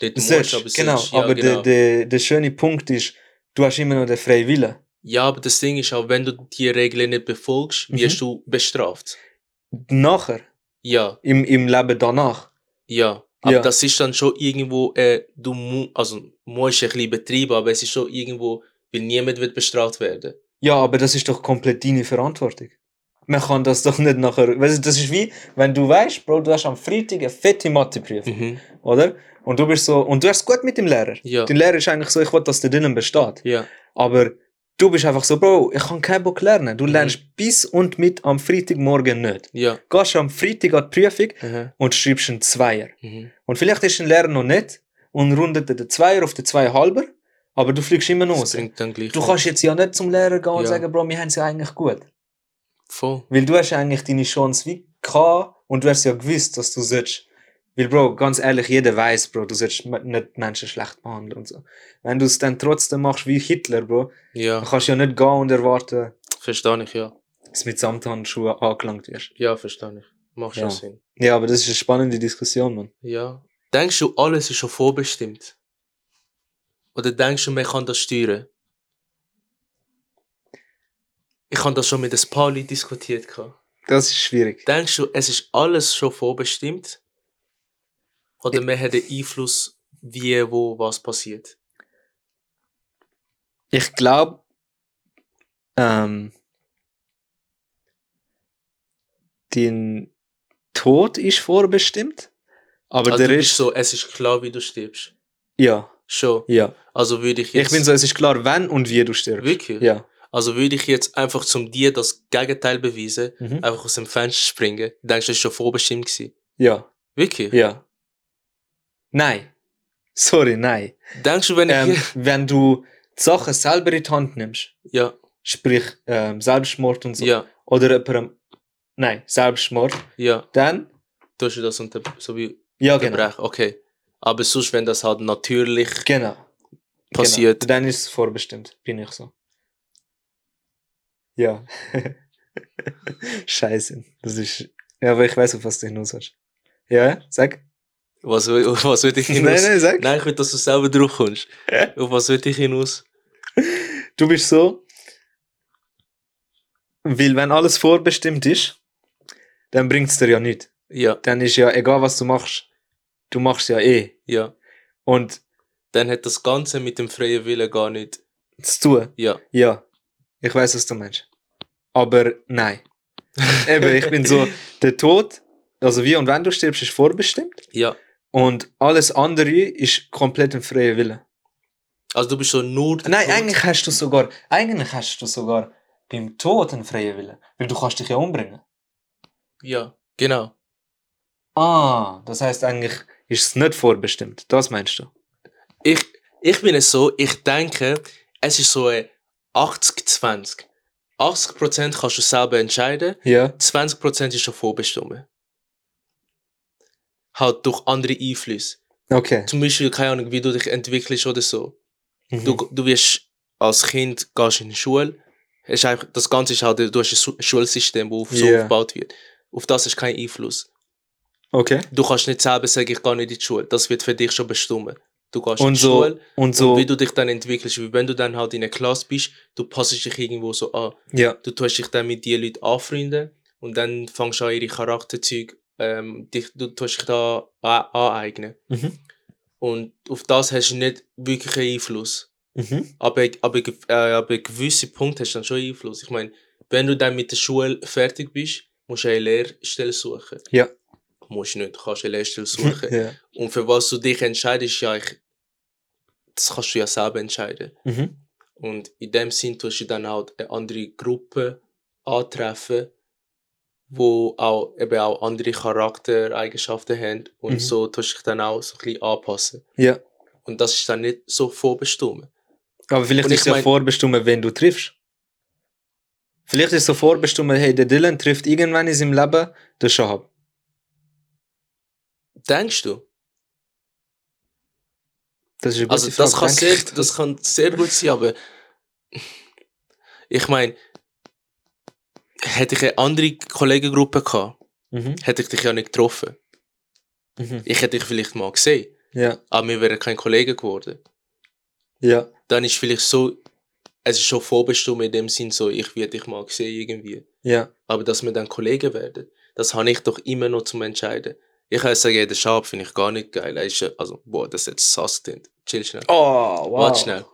Dort musst, Sollst, aber genau, sollst. Ja, aber genau. Der, der, der schöne Punkt ist, du hast immer noch den freien Willen. ja, aber das Ding ist auch, wenn du die Regeln nicht befolgst, Mhm. wirst du bestraft. Nachher, Ja, im, im Leben danach. ja. Aber Ja. das ist dann schon irgendwo, äh, du mu also musst ein bisschen betreiben, aber es ist schon irgendwo, weil niemand wird bestraft werden. Ja, aber das ist doch komplett deine Verantwortung. Man kann das doch nicht nachher. Weißt du, das ist wie, wenn du weißt, Bro, du hast am Freitag eine fette Matheprüfung, Mhm. oder? Und du bist so, und du hast es gut mit dem Lehrer. Ja. Der Lehrer ist eigentlich so, ich will, dass der drinnen besteht. Ja, Aber du bist einfach so, Bro, ich kann keinen Bock lernen. Du Mhm. lernst bis und mit am Freitagmorgen nicht. ja. Gehst am Freitag an die Prüfung Mhm. und schreibst einen Zweier. Mhm. Und vielleicht ist ein Lehrer noch nicht und rundet den Zweier auf den Zweihalber, aber du fliegst immer noch raus. Du kannst jetzt ja nicht zum Lehrer gehen und Ja. sagen, Bro, wir haben es ja eigentlich gut. Voll. Weil du hast eigentlich deine Chance wie gehabt und du hast ja gewusst, dass du sollst. Weil, Bro, ganz ehrlich, jeder weiß, Bro, du sollst nicht Menschen schlecht behandeln und so. Wenn du es dann trotzdem machst wie Hitler, Bro, Ja, dann kannst du ja nicht gehen und erwarten, verstehe ich, ja. dass du mit Samthandschuhen angelangt wirst. Ja, verstehe ich. Macht schon Ja. Sinn. Ja, aber das ist eine spannende Diskussion, Mann. Ja. Denkst du, alles ist schon vorbestimmt? Oder denkst du, man kann das steuern? Ich habe das schon mit ein paar Leuten diskutiert. Das ist schwierig. Denkst du, es ist alles schon vorbestimmt? Oder man hat den Einfluss, wie, wo, was passiert? Ich glaube, ähm, dein Tod ist vorbestimmt, aber also der du bist so, es ist klar, wie du stirbst. ja, Schon. ja. Also würde ich jetzt... Ich bin so, es ist klar, wenn und wie du stirbst. Wirklich? Ja. Also würde ich jetzt einfach zum dir das Gegenteil beweisen, Mhm. einfach aus dem Fenster springen, denkst du, das war schon vorbestimmt gewesen? Ja, Wirklich? ja. Nein. Sorry, nein. Denkst du, wenn ich Ähm, wenn du die Sachen selber in die Hand nimmst, Ja, sprich ähm, Selbstmord und so, ja, oder jemandem, nein, Selbstmord, ja. dann, Tust du das unter, so wie ja, genau. Okay. Aber sonst, wenn das halt natürlich Genau. passiert, Genau. Dann ist es vorbestimmt, bin ich so. Ja. Scheiße. Das ist. Ja, aber ich weiß, auf was du hinaus willst. Ja, sag. was, auf was würde ich Nein, hinaus? nein, sag. Nein, ich will, dass du selber drauf kommst. auf was würde ich hinaus? Du bist so. Weil, wenn alles vorbestimmt ist, dann bringt es dir ja nichts. Ja, Dann ist ja egal, was du machst, du machst ja eh. ja. Und Dann hat das Ganze mit dem freien Willen gar nicht. zu tun, Ja. ja. Ich weiß, was du meinst. Aber nein. Eben, ich bin so, der Tod, also wie und wenn du stirbst, ist vorbestimmt. Ja. Und alles andere ist komplett ein freier Wille. Also du bist so nur. der Nein, Tod. eigentlich hast du sogar, eigentlich hast du sogar beim Tod einen freien Wille. Weil du kannst dich ja umbringen. Ja, genau. Ah, das heißt eigentlich ist es nicht vorbestimmt. Das meinst du? Ich, ich bin es so, ich denke, es ist so ein 80-20. 80% kannst du selber entscheiden, Ja. 20% ist schon vorbestimmt. Halt durch andere Einflüsse. Okay. Zum Beispiel, keine Ahnung, wie du dich entwickelst oder so. Mhm. Du, du wirst als Kind gehst in die Schule. Ist einfach, das Ganze ist halt, du hast ein Schulsystem, das so Ja. aufgebaut wird. Auf das hast du keinen Einfluss. Okay. Du kannst nicht selber sagen, ich gehe nicht in die Schule. Das wird für dich schon bestimmt. Du gehst in Und die so, Schule und so, und wie du dich dann entwickelst. Wie wenn du dann halt in einer Klasse bist, du passt dich irgendwo so an. ja. Du tust dich dann mit den Leuten anfreunden und dann fängst du an, ihre Charakterzüge, ähm, dich, du tust dich da aneignen. Mhm. Und auf das hast du nicht wirklich einen Einfluss. Mhm. Aber, aber, äh, aber gewisse Punkte hast du dann schon Einfluss. Ich meine, wenn du dann mit der Schule fertig bist, musst du eine Lehrstelle suchen. Ja. Musst nicht, du kannst eine Lehrstelle suchen. ja. Und für was du dich entscheidest, ja, ich, das kannst du ja selber entscheiden. Mhm. Und in dem Sinn tust du dann auch eine andere Gruppe antreffen, wo auch eben auch andere Charaktereigenschaften haben und Mhm. so tust du dich dann auch so ein bisschen anpassen. ja. Und das ist dann nicht so vorbestimmt. Aber vielleicht ist es ja vorbestimmt, wenn du triffst. Vielleicht ist es so vorbestimmt, hey, der Dylan trifft irgendwann in seinem Leben den Shahab. Denkst du? Das ist Also das kann, sehr, das kann sehr gut sein, aber ich meine, hätte ich eine andere Kollegengruppe gehabt, Mhm. hätte ich dich ja nicht getroffen. Mhm. Ich hätte dich vielleicht mal gesehen, Ja, aber wir wären kein Kollege geworden. ja, Dann ist vielleicht so, es ist schon vorbestimmt in dem Sinn so, ich werde dich mal sehen irgendwie. ja. Aber dass wir dann Kollegen werden, das habe ich doch immer noch zum Entscheiden. Ich kann sagen, der Schab finde ich gar nicht geil. Er ist, also, boah, das ist jetzt sass. Chill schnell. Oh, wow. Warte schnell.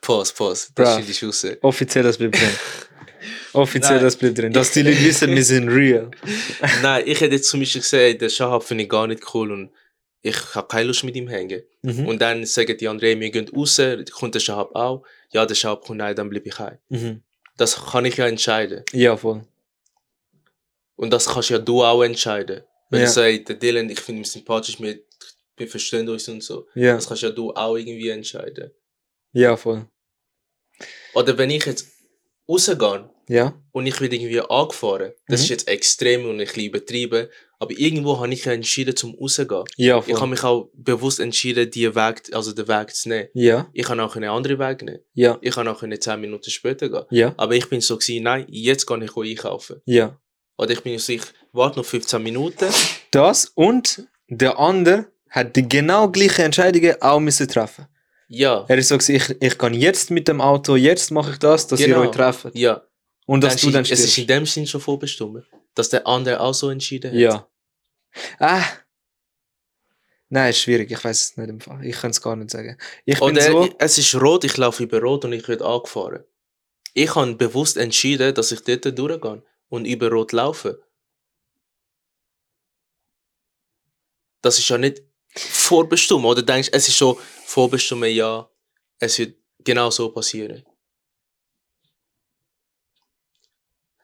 Pause, pause. Das schneide ich raus. Offiziell, das bleibt drin. Offiziell, Nein. das bleibt drin. Dass die Leute wissen, wir sind real. Nein, ich hätte jetzt zum Beispiel gesagt, der Schahab finde ich gar nicht cool und ich habe keine Lust mit ihm hängen. Mhm. Und dann sagen die anderen, wir gehen raus, kommt der Schahab auch. Ja, der Schahab kommt, nein, dann bleibe ich heim. Mhm. Das kann ich ja entscheiden. Ja, voll. Und das kannst ja du auch entscheiden. Wenn Ja. du sagst, der Dylan, ich finde ihn sympathisch, wir, wir verstehen uns und so. Ja, Das kannst ja du auch irgendwie entscheiden. ja, voll. Oder wenn ich jetzt rausgehe Ja, und ich werde irgendwie angefahren, das Mhm. ist jetzt extrem und ein bisschen übertrieben, aber irgendwo habe ich ja entschieden zum rausgehen. ja, Ich habe voll. mich auch bewusst entschieden, die Weg, also den Weg zu nehmen. Ja, Ich kann auch einen anderen Weg nehmen. ja, Ich kann auch 10 Minuten später gehen. ja, Aber ich bin so gewesen, nein, jetzt kann ich einkaufen. ja. Oder ich bin so, ich warte noch 15 Minuten. Das und der andere hat die genau gleiche Entscheidungen auch müssen treffen. Ja, Er ist so ich, ich kann jetzt mit dem Auto, jetzt mache ich das, dass Genau. ihr euch trefft. ja. Und dass Dann du dann es ist in stirbst. dem Sinn schon vorbestimmt, dass der andere auch so entschieden hat. Ja. Ah. Nein, ist schwierig. Ich weiß es nicht im Fall. Ich kann es gar nicht sagen. Ich bin Oder so. es ist rot, ich laufe über rot und ich werde angefahren. Ich habe bewusst entschieden, dass ich dort durchgehe und über rot laufe. Das ist ja nicht vorbestimmt. Oder denkst es ist schon vorbestimmt, ja, es wird genau so passieren.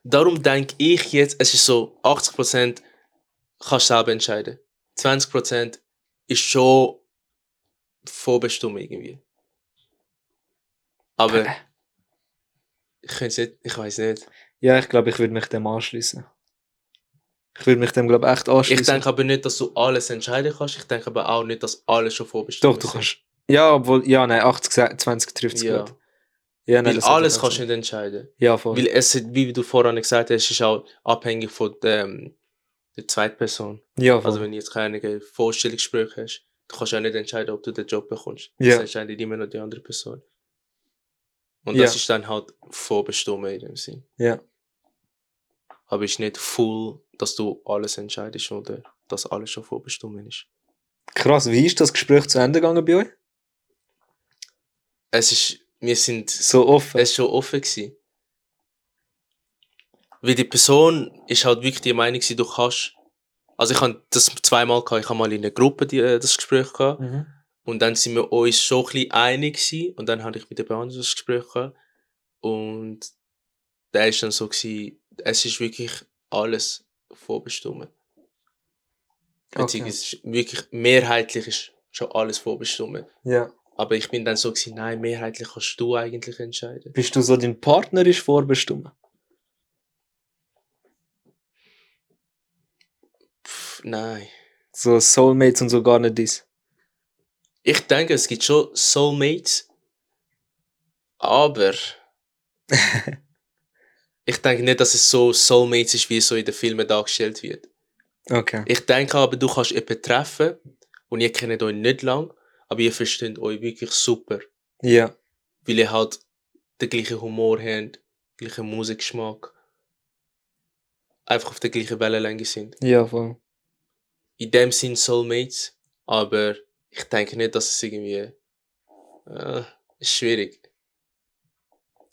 Darum denke ich jetzt, es ist so 80% kannst du selber entscheiden. 20% ist schon vorbestimmt irgendwie. Aber ich nicht, ich weiß nicht. Ja, ich glaube, ich würde mich dem anschließen. Ich würde mich dem, glaube ich, echt anschließen. Ich denke aber nicht, dass du alles entscheiden kannst. Ich denke aber auch nicht, dass alles schon vorbestimmt Doch, du ist. kannst. Ja, obwohl, ja, nein, 80, 20 trifft es Ja. gut. Ja, Weil das hat alles kannst du nicht entscheiden. Ja, voll. Weil es, wie du vorhin gesagt hast, ist auch abhängig von der, der Zweitperson. ja, voll. Also wenn du jetzt keine Vorstellungsgespräche hast, du kannst ja nicht entscheiden, ob du den Job bekommst. Ja. Das entscheidet immer noch die andere Person. Und Ja. das ist dann halt vorbestimmt in dem Sinn. ja. Aber ist nicht full, dass du alles entscheidest oder dass alles schon vorbestimmt ist. Krass, wie ist das Gespräch zu Ende gegangen bei euch? Es ist, wir sind So offen. es ist schon offen gewesen. Weil die Person ist halt wirklich die Meinung du kannst, also ich habe das zweimal gehabt, ich habe mal in einer Gruppe die, äh, das Gespräch gehabt Mhm. und dann sind wir uns schon ein bisschen einig gewesen und dann hatte ich mit der Person das Gespräch gehabt und da ist dann so gewesen, es ist wirklich alles vorbestimmt. Beziehungsweise wirklich mehrheitlich ist schon alles vorbestimmt. Ja. Aber ich bin dann so gewesen, nein, mehrheitlich kannst du eigentlich entscheiden. Bist du so, dein Partner ist vorbestimmt? Pff, nein. So Soulmates und so gar nicht dies. Ich denke, es gibt schon Soulmates, aber ich denke nicht, dass es so Soulmates ist, wie es so in den Filmen dargestellt wird. Okay. Ich denke aber, du kannst jemanden treffen und ihr kennt euch nicht lang, aber ihr versteht euch wirklich super, Ja. weil ihr halt den gleichen Humor habt, gleichen Musikgeschmack, einfach auf der gleichen Wellenlänge sind. Ja, voll. in dem Sinn Soulmates, aber ich denke nicht, dass es irgendwie äh, ist schwierig.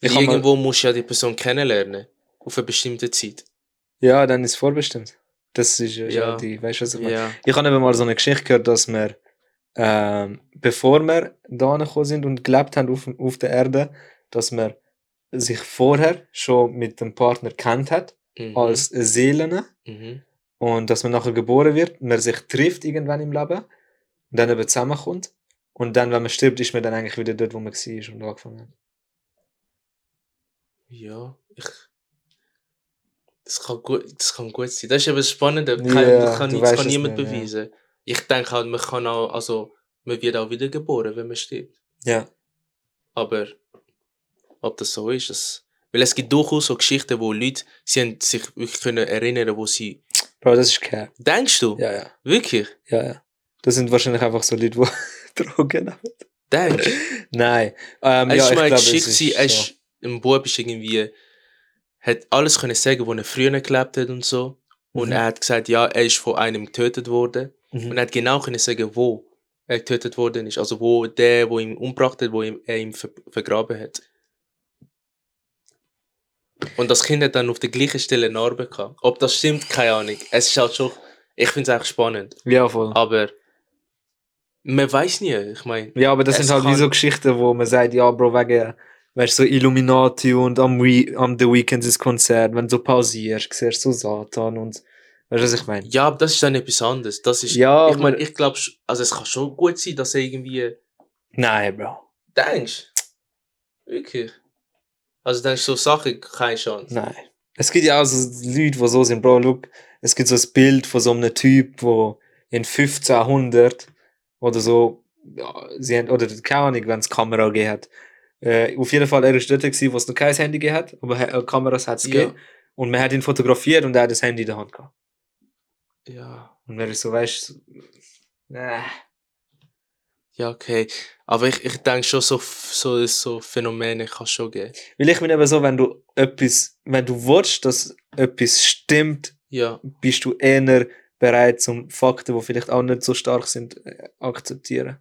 Ich irgendwo musst du ja die Person kennenlernen auf eine bestimmte Zeit. Ja, dann ist es vorbestimmt. Das ist ja, Ja. die, weißt du, was ich meine? Ja. Ich habe eben mal so eine Geschichte gehört, dass wir, ähm, bevor wir da gekommen sind und gelebt haben auf, auf der Erde, dass man sich vorher schon mit dem Partner kennt hat, Mhm. als Seelen, Mhm. und dass man nachher geboren wird, man sich trifft irgendwann im Leben, und dann eben zusammenkommt, und dann, wenn man stirbt, ist man dann eigentlich wieder dort, wo man war und angefangen hat. Ja, ich. Das kann gut, das kann gut sein. Das ist eben das Spannende. Kein, Ja, kann, das kann niemand nicht, ja. beweisen. Ich denke halt, man kann auch, also, man wird auch wieder geboren, wenn man stirbt. Ja. Aber ob das so ist, das. Weil es gibt durchaus so Geschichten, wo Leute sie haben sich wirklich können erinnern, wo sie. Bro, das ist kein. Denkst du? Ja, ja. Wirklich? Ja, ja. Das sind wahrscheinlich einfach so Leute, die Drogen nehmen. Denkst du? Nein. Ähm, Es ja, ist ich mal eine Geschichte, es ist so. Ein Bub ist irgendwie, hat alles können sagen, wo er früher gelebt hat und so. Und Mhm. er hat gesagt, ja, er ist von einem getötet worden. Mhm. Und er hat genau können sagen, wo er getötet worden ist. Also wo der, wo ihn umgebracht hat, wo er ihn ver vergraben hat. Und das Kind hat dann auf der gleichen Stelle Narben gehabt. Ob das stimmt, keine Ahnung. Es ist halt schon, ich finde es echt spannend. Ja, voll. Aber man weiß nie. Ich meine, Ja, aber das sind halt wie so Geschichten, wo man sagt, ja, Bro, wegen, weißt du, so Illuminati und am, We am The Weekend ist Konzert, wenn du so pausierst, siehst du so Satan und, weißt du, was ich meine? ja, aber das ist dann etwas anderes. Das ist, Ja, ich meine, ich glaube, also es kann schon gut sein, dass er irgendwie Nein, Bro. denkst. Wirklich. Also denkst du, so Sachen, keine Chance. Nein. Es gibt ja auch so Leute, die so sind, Bro, look, es gibt so ein Bild von so einem Typ, wo in 1500 oder so, ja, sie haben, oder keine Ahnung, wenn es Kamera gegeben hat. Äh, auf jeden Fall, er ist dort gewesen, wo es noch kein Handy hat, aber äh, Kameras hat es Ja. gegeben. Und man hat ihn fotografiert und er hat das Handy in der Hand gehabt. Ja. Und wenn ich so, weißt du, äh, Ja, okay. Aber ich, ich denke schon, so, so, so Phänomene kann es schon geben. weil ich bin eben so, wenn du etwas, wenn du willst, dass etwas stimmt, Ja, bist du eher bereit, zum Fakten, die vielleicht auch nicht so stark sind, äh, akzeptieren.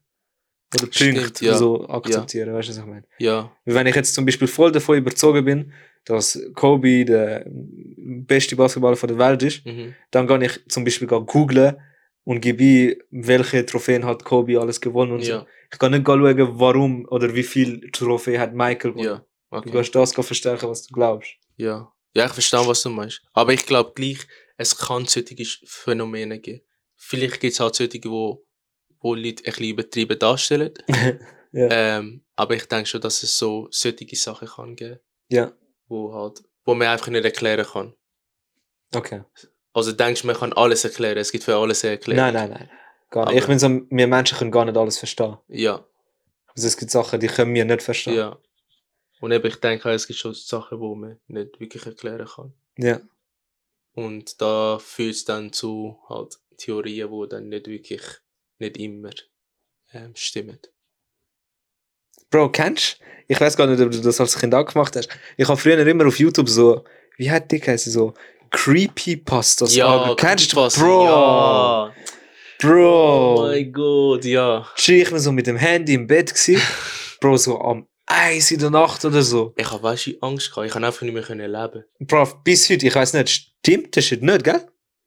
Oder Stimmt, Punkte ja. so akzeptieren, weißt du, was ich meine? ja, Wenn ich jetzt zum Beispiel voll davon überzogen bin, dass Kobe der beste Basketballer der Welt ist, mhm. dann kann ich zum Beispiel googlen und gebe ein, welche Trophäen hat Kobe alles gewonnen und so. ja, Ich kann nicht schauen, warum oder wie viel Trophäen hat Michael gewonnen. ja, Du okay. kannst das verstärken, was du glaubst. Ja. Ja, ich verstehe, was du meinst. Aber ich glaube gleich, es kann solche Phänomene geben. Vielleicht gibt es halt solche, wo, wo Leute ein bisschen übertrieben darstellen. ja. Ähm, aber ich denke schon, dass es so solche Sachen kann geben, ja, wo halt, wo man einfach nicht erklären kann. okay. Also denkst du, man kann alles erklären, es gibt für alles eine Erklärung. Nein, nein, nein. Gar Aber- nicht. Ich bin so, wir Menschen können gar nicht alles verstehen. Ja, Also es gibt Sachen, die können wir nicht verstehen. ja. Und eben, ich denke, es gibt schon Sachen, wo man nicht wirklich erklären kann. ja. Und da führt es dann zu halt Theorien, die dann nicht wirklich, nicht immer ähm, stimmen. Bro, kennst du? Ich weiß gar nicht, ob du das als Kind auch gemacht hast. Ich habe früher immer auf YouTube so, wie hat die heißen so Creepypastas angeschaut. Kennst du? Bro, Ja. Bro. Oh mein Gott, ja. Schrie ich mir so mit dem Handy im Bett gsi. Bro, so am eins in der Nacht oder so. Ich habe weißt du, Angst gehabt. Ich kann einfach nicht mehr können leben. Bro, bis heute, ich weiß nicht, stimmt das nicht, gell?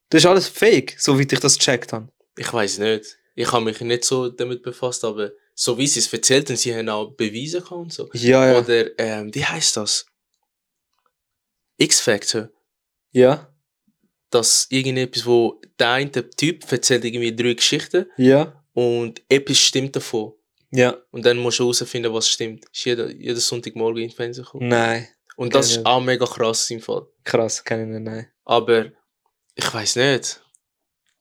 Das ist alles fake, so wie ich das gecheckt habe. Ich weiß nicht. Ich habe mich nicht so damit befasst, aber so wie sie es erzählt und sie haben auch Beweise gehabt und so. Ja, ja. Oder, ähm, wie heißt das? X-Factor. Ja, dass irgendetwas, wo der eine Typ erzählt irgendwie drei Geschichten ja, und etwas stimmt davon. ja. Und dann musst du herausfinden, was stimmt. Ist jeder, jeden Sonntagmorgen in den Fernsehen gekommen. Nein, Und das ist auch mega krass im Fall. krass, kann ich nicht, nein. Aber ich weiß nicht.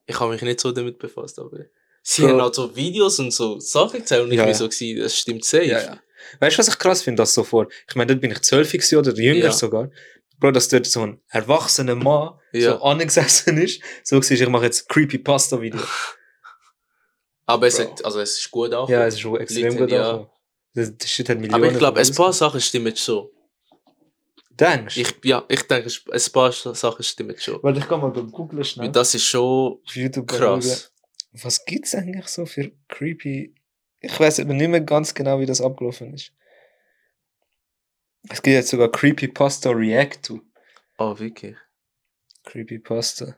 Ich habe mich nicht so damit befasst, aber sie Bro. haben halt so Videos und so Sachen gezeigt und ich Ja, bin ja. so gewesen, das stimmt safe. Ja, ja. Weißt du, was ich krass finde, das sofort? Ich meine, dort bin ich zwölf oder jünger Ja. sogar. Bro, dass dort so ein erwachsener Mann Ja. so angesessen ist, so siehst ich mache jetzt Creepypasta-Video. Aber es, Bro. hat, also es ist gut auch. ja, es ist schon extrem Leute, gut ja. angekommen. Das, das Shit hat Millionen aber ich glaube, ein paar. Sachen stimmen schon. Denkst du? Ich, ja, ich denke, ein paar Sachen stimmen schon. Weil ich kann mal googeln schnell. Weil das ist schon YouTube krass. Was gibt's eigentlich so für creepy... Ich weiß aber nicht mehr ganz genau, wie das abgelaufen ist. Es gibt jetzt sogar Creepypasta React to. Oh, wirklich. Creepypasta.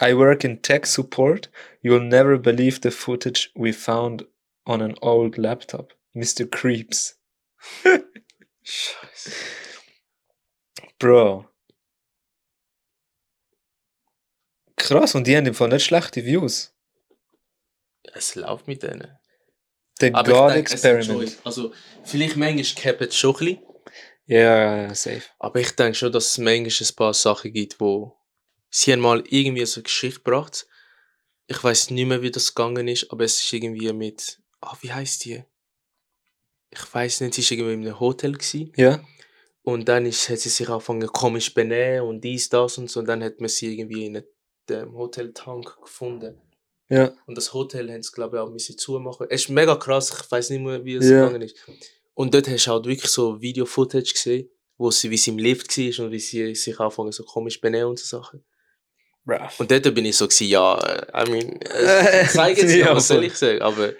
I work in tech support. You'll never believe the footage we found on an old laptop. Mr. Creeps. Scheiße. Bro. Krass, und die haben im Fall nicht schlechte Views. Es läuft mit denen. The Aber God ich denke, es sind Experiment. schon- Also, vielleicht manchmal cappen es schon ein bisschen. Ja, ja, safe. Aber ich denke schon, dass es manchmal ein paar Sachen gibt, wo sie haben mal irgendwie so eine Geschichte gebracht. Ich weiß nicht mehr, wie das gegangen ist, aber es ist irgendwie mit. Ah, wie heißt die? Ich weiß nicht, sie war irgendwie in einem Hotel. Gewesen. Ja? Und dann ist, hat sie sich angefangen komisch benehmen und dies, das und so. Und dann hat man sie irgendwie in einem Hoteltank gefunden. Ja. Und das Hotel haben sie, glaube ich, auch müssen zumachen. Es ist mega krass, ich weiß nicht mehr, wie es Ja. gegangen ist. Und dort hast du halt wirklich so Video-Footage gesehen, wo sie, wie sie im Lift war und wie sie sich anfangen so komisch benehmen und so Sachen. Bro. Und dort bin ich so gewesen, ja, äh, I mean, äh, zeig jetzt Ja, was soll ich sagen, aber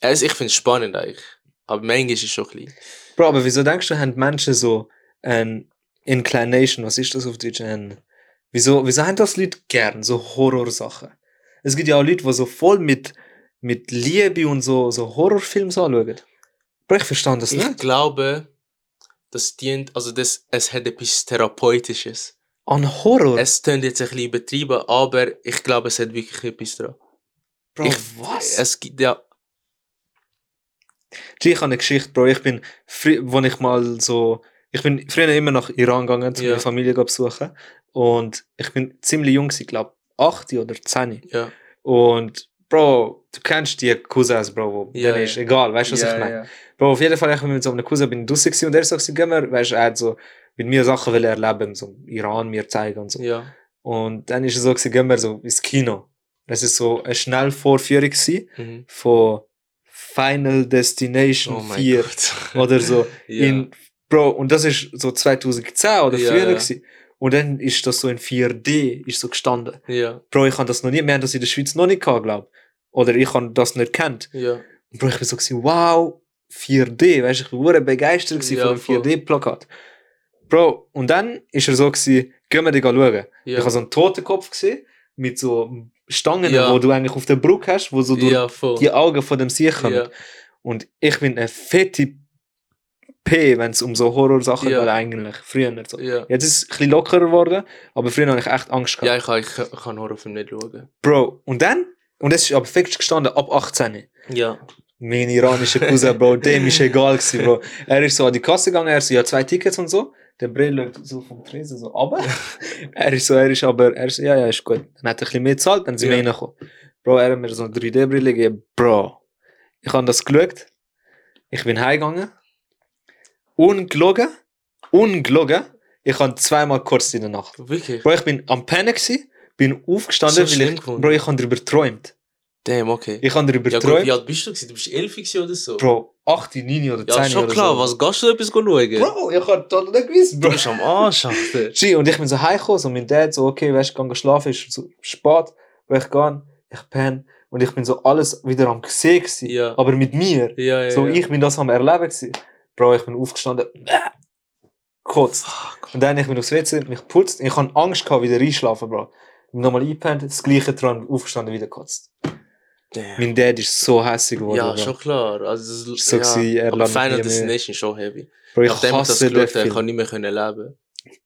also ich finde es spannend eigentlich. Aber manchmal ist es schon klein. Bro, aber wieso denkst du, haben Menschen so ein Inclination, was ist das auf Deutsch? Ein, wieso, wieso haben das Leute gern, so Horrorsachen? Es gibt ja auch Leute, die so voll mit, mit Liebe und so, so Horrorfilme anschauen. Bro, ich verstehe das Ich nicht. glaube, das dient, also das, es hat etwas Therapeutisches. An Horror? Es klingt jetzt ein bisschen übertrieben, aber ich glaube, es hat wirklich etwas dran. Bro, ich, was? Es gibt ja, ich habe eine Geschichte, Bro. Ich bin, wo ich mal so, ich bin früher immer nach Iran gegangen, um Ja. meine Familie zu besuchen. Und ich bin ziemlich jung, ich glaube, 8 oder 10. ja. Und, Bro, du kennst die Cousins, Bro, wo Ja, ist ja. egal, weißt du, was ja, ich meine? Ja. Bro, auf jeden Fall, ich bin mit so einem Cousin bin gewesen und er sagt, gehen wir, weißt du, er hat so mit mir Sachen will erleben, so Iran mir zeigen und so. ja. Und dann ist es so, gehen wir so ins Kino. Das ist so eine Schnellvorführung Mhm. von Final Destination Oh mein 4 Gott. oder so. ja. In, Bro, und das ist so 2010 oder Ja, früher ja. gewesen. Und dann ist das so in 4D, ist so gestanden. ja, Bro, ich habe das noch nie, wir haben das in der Schweiz noch nicht gehabt, glaub. Oder ich habe das nicht kennt. ja. Und Bro, ich bin so gewesen, wow, 4D, weißt du, ich war begeistert Ja, von dem voll. 4D-Plakat. Bro, und dann ist er so gewesen, gehen wir die schauen. ja. Ich habe so einen Totenkopf gesehen, mit so Stangen, Ja. wo du eigentlich auf der Brücke hast, wo so durch ja, die Augen von dem Sieg kommen. ja. Und ich bin ein fette P, wenn es um so Horrorsachen Ja. geht, eigentlich. Früher so. Ja. Jetzt ist es ein bisschen lockerer geworden, aber früher habe ich echt Angst gehabt. ja, ich kann, ich, ich kann Horrorfilm nicht schauen. Bro, und dann, und es ist aber fix gestanden, ab 18. Ja. Mein iranischer Cousin, Bro, dem ist egal gewesen, Bro. Er ist so an die Kasse gegangen, er so, ja, zwei Tickets und so. Der Brill schaut so vom Tresen so runter. er ist so, er ist aber, er ist, ja, ja, ist gut. Dann hat er ein bisschen mehr gezahlt, dann sind wir Ja. reingekommen. Bro, er hat mir so eine 3D-Brille gegeben. Bro, ich habe das geschaut. Ich bin heimgegangen. Ungelogen. Ungelogen. Ich habe zweimal kurz in der Nacht. Wirklich? Bro, ich bin am gewesen, bin aufgestanden, So weil ich. Bro, ich habe darüber geträumt. Damn, okay. Ich habe darüber ja, geträumt. wie alt bist du? Du bist 11 gewesen oder so? Bro, 8, 9 oder 10 ja, schon oder klar. so. Was gehst du etwas schauen? Bro, ich hab das nicht gewusst, Du Bro. bist am Arsch, Alter. Und ich bin so heimgekommen, so mein Dad so, okay, weißt du, geh schlafen, ist so spät, wo ich gehe, ich penne, und ich bin so alles wieder am gesehen Ja. aber mit mir. Ja, ja. So, ich bin das am Erleben gewesen. Bro, ich bin aufgestanden, kurz. Fuck. Und dann ich bin aufs WC, mich geputzt, ich hatte Angst gehabt, wieder einschlafen, Bro. Ich bin nochmal eingepennt, das gleiche dran, aufgestanden, wieder gekotzt. Damn. Mein Dad ist so hässlich geworden. Ja, Bro. schon klar. Also, das, Ist so gewesen, er aber Final. Destination schon heavy. Bro, ich Nachdem ich das geschaut habe, ich kann nicht mehr leben.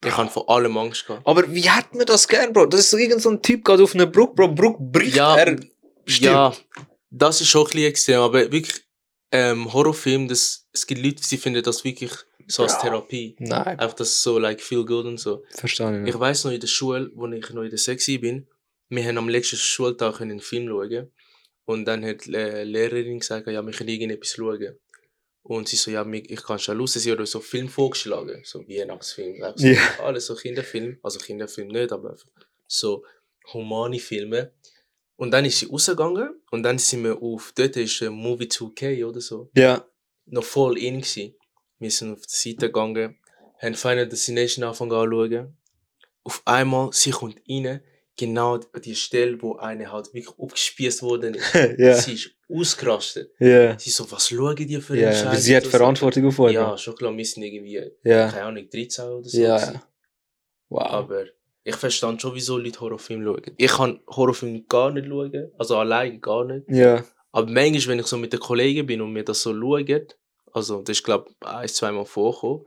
Ich habe vor allem Angst gehabt. Aber wie hat man das gern, Bro? Das ist so irgendein so ein Typ gerade auf einer Brücke, Bro. Brücke bricht, Ja, er stirbt. Ja, das ist schon ein bisschen extrem, aber wirklich, ähm, Horrorfilm, das, es gibt Leute, die finden das wirklich so als Ja. Therapie. Nein, Einfach das so, like, feel good und so. verstehe ich. Ich weiß noch in der Schule, wo ich noch in der Sexy bin, wir haben am letzten Schultag einen Film schauen. Und dann hat die Le- Lehrerin gesagt, ja, wir können irgendetwas schauen. Und sie so, ja, ich kann schon Lust, sie hat uns so Film vorgeschlagen, so Weihnachtsfilm, einfach so, Ja. alles so Kinderfilm, also Kinderfilm nicht, aber so humane Filme. Und dann ist sie rausgegangen und dann sind wir auf, dort ist ein Movie 2K oder so, Ja, noch voll in gewesen. Wir sind auf die Seite gegangen, haben Final Destination angefangen anzuschauen. Auf einmal, sie kommt rein, genau die Stelle, wo eine halt wirklich abgespießt worden ist. ja, Sie ist ausgerastet. ja. Sie so, was schauen die für Ja, einen ja. Scheiß? Sie hat so. Verantwortung auf. Ja, schon klar, wir sind irgendwie, ja. keine Ahnung, 13 oder so. Ja. Wow. Aber ich verstand schon, wieso Leute Horrorfilme schauen. Ich kann Horrorfilme gar nicht schauen, also allein gar nicht. Ja. Aber manchmal, wenn ich so mit den Kollegen bin und mir das so schauen, also das ist glaube ich ein, zweimal vorgekommen,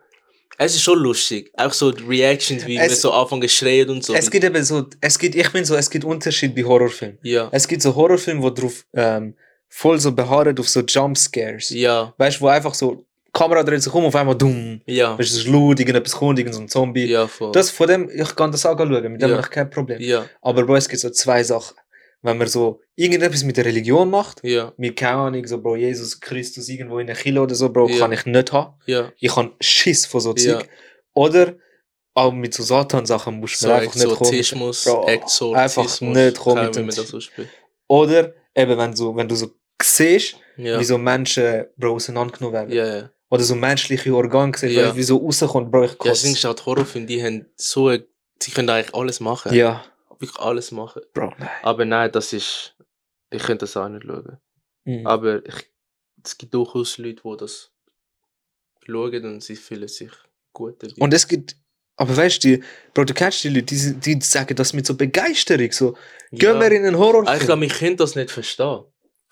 es ist schon lustig. Auch so die Reactions, wie wir Es- so anfangen zu schreien und so. Es gibt eben so, es gibt, ich bin so, es gibt Unterschied bei Horrorfilmen. ja, Es gibt so Horrorfilme, wo drauf ähm, voll so beharrt auf so Jumpscares. ja, Weißt du, wo einfach so, Kamera dreht sich um, auf einmal dumm. ja, Weißt es ist laut, irgendetwas kommt, irgend so ein Zombie. ja, voll. Das, von dem, ich kann das auch schauen, mit dem Ja. habe ich kein Problem. ja, Aber Bro, es gibt so zwei Sachen. Wenn man so irgendetwas mit der Religion macht, ja, mit keine Ahnung, so Bro, Jesus Christus irgendwo in der Kilo oder so, Bro, Ja. kann ich nicht haben. ja. Ich habe Schiss von so. Zeug. Oder auch mit so Satan-Sachen musst du So einfach nicht kommen. Exorzismus, Bro, Exorzismus. einfach nicht kommen mit dem so. Oder eben, wenn du, wenn du so siehst, Ja, wie so Menschen, Bro, auseinandergenommen werden. ja, ja. Oder so menschliche Organe siehst, Ja. wie so rauskommt, Bro, ich Ja, koste. deswegen ist halt Horrorfilme, die haben so, sie können eigentlich alles machen. Ja, Wirklich alles machen. Bro, nein. Aber nein, das ist, ich könnte das auch nicht schauen. Mhm. Aber ich, es gibt durchaus Leute, die das schauen und sie fühlen sich gut dabei. Und es gibt, aber weißt du, die, Bro, du kennst die Leute, die, die sagen das mit so Begeisterung, so, gehen wir in einen Ah, Ich Horrorfilm. glaube, ich könnte das nicht verstehen.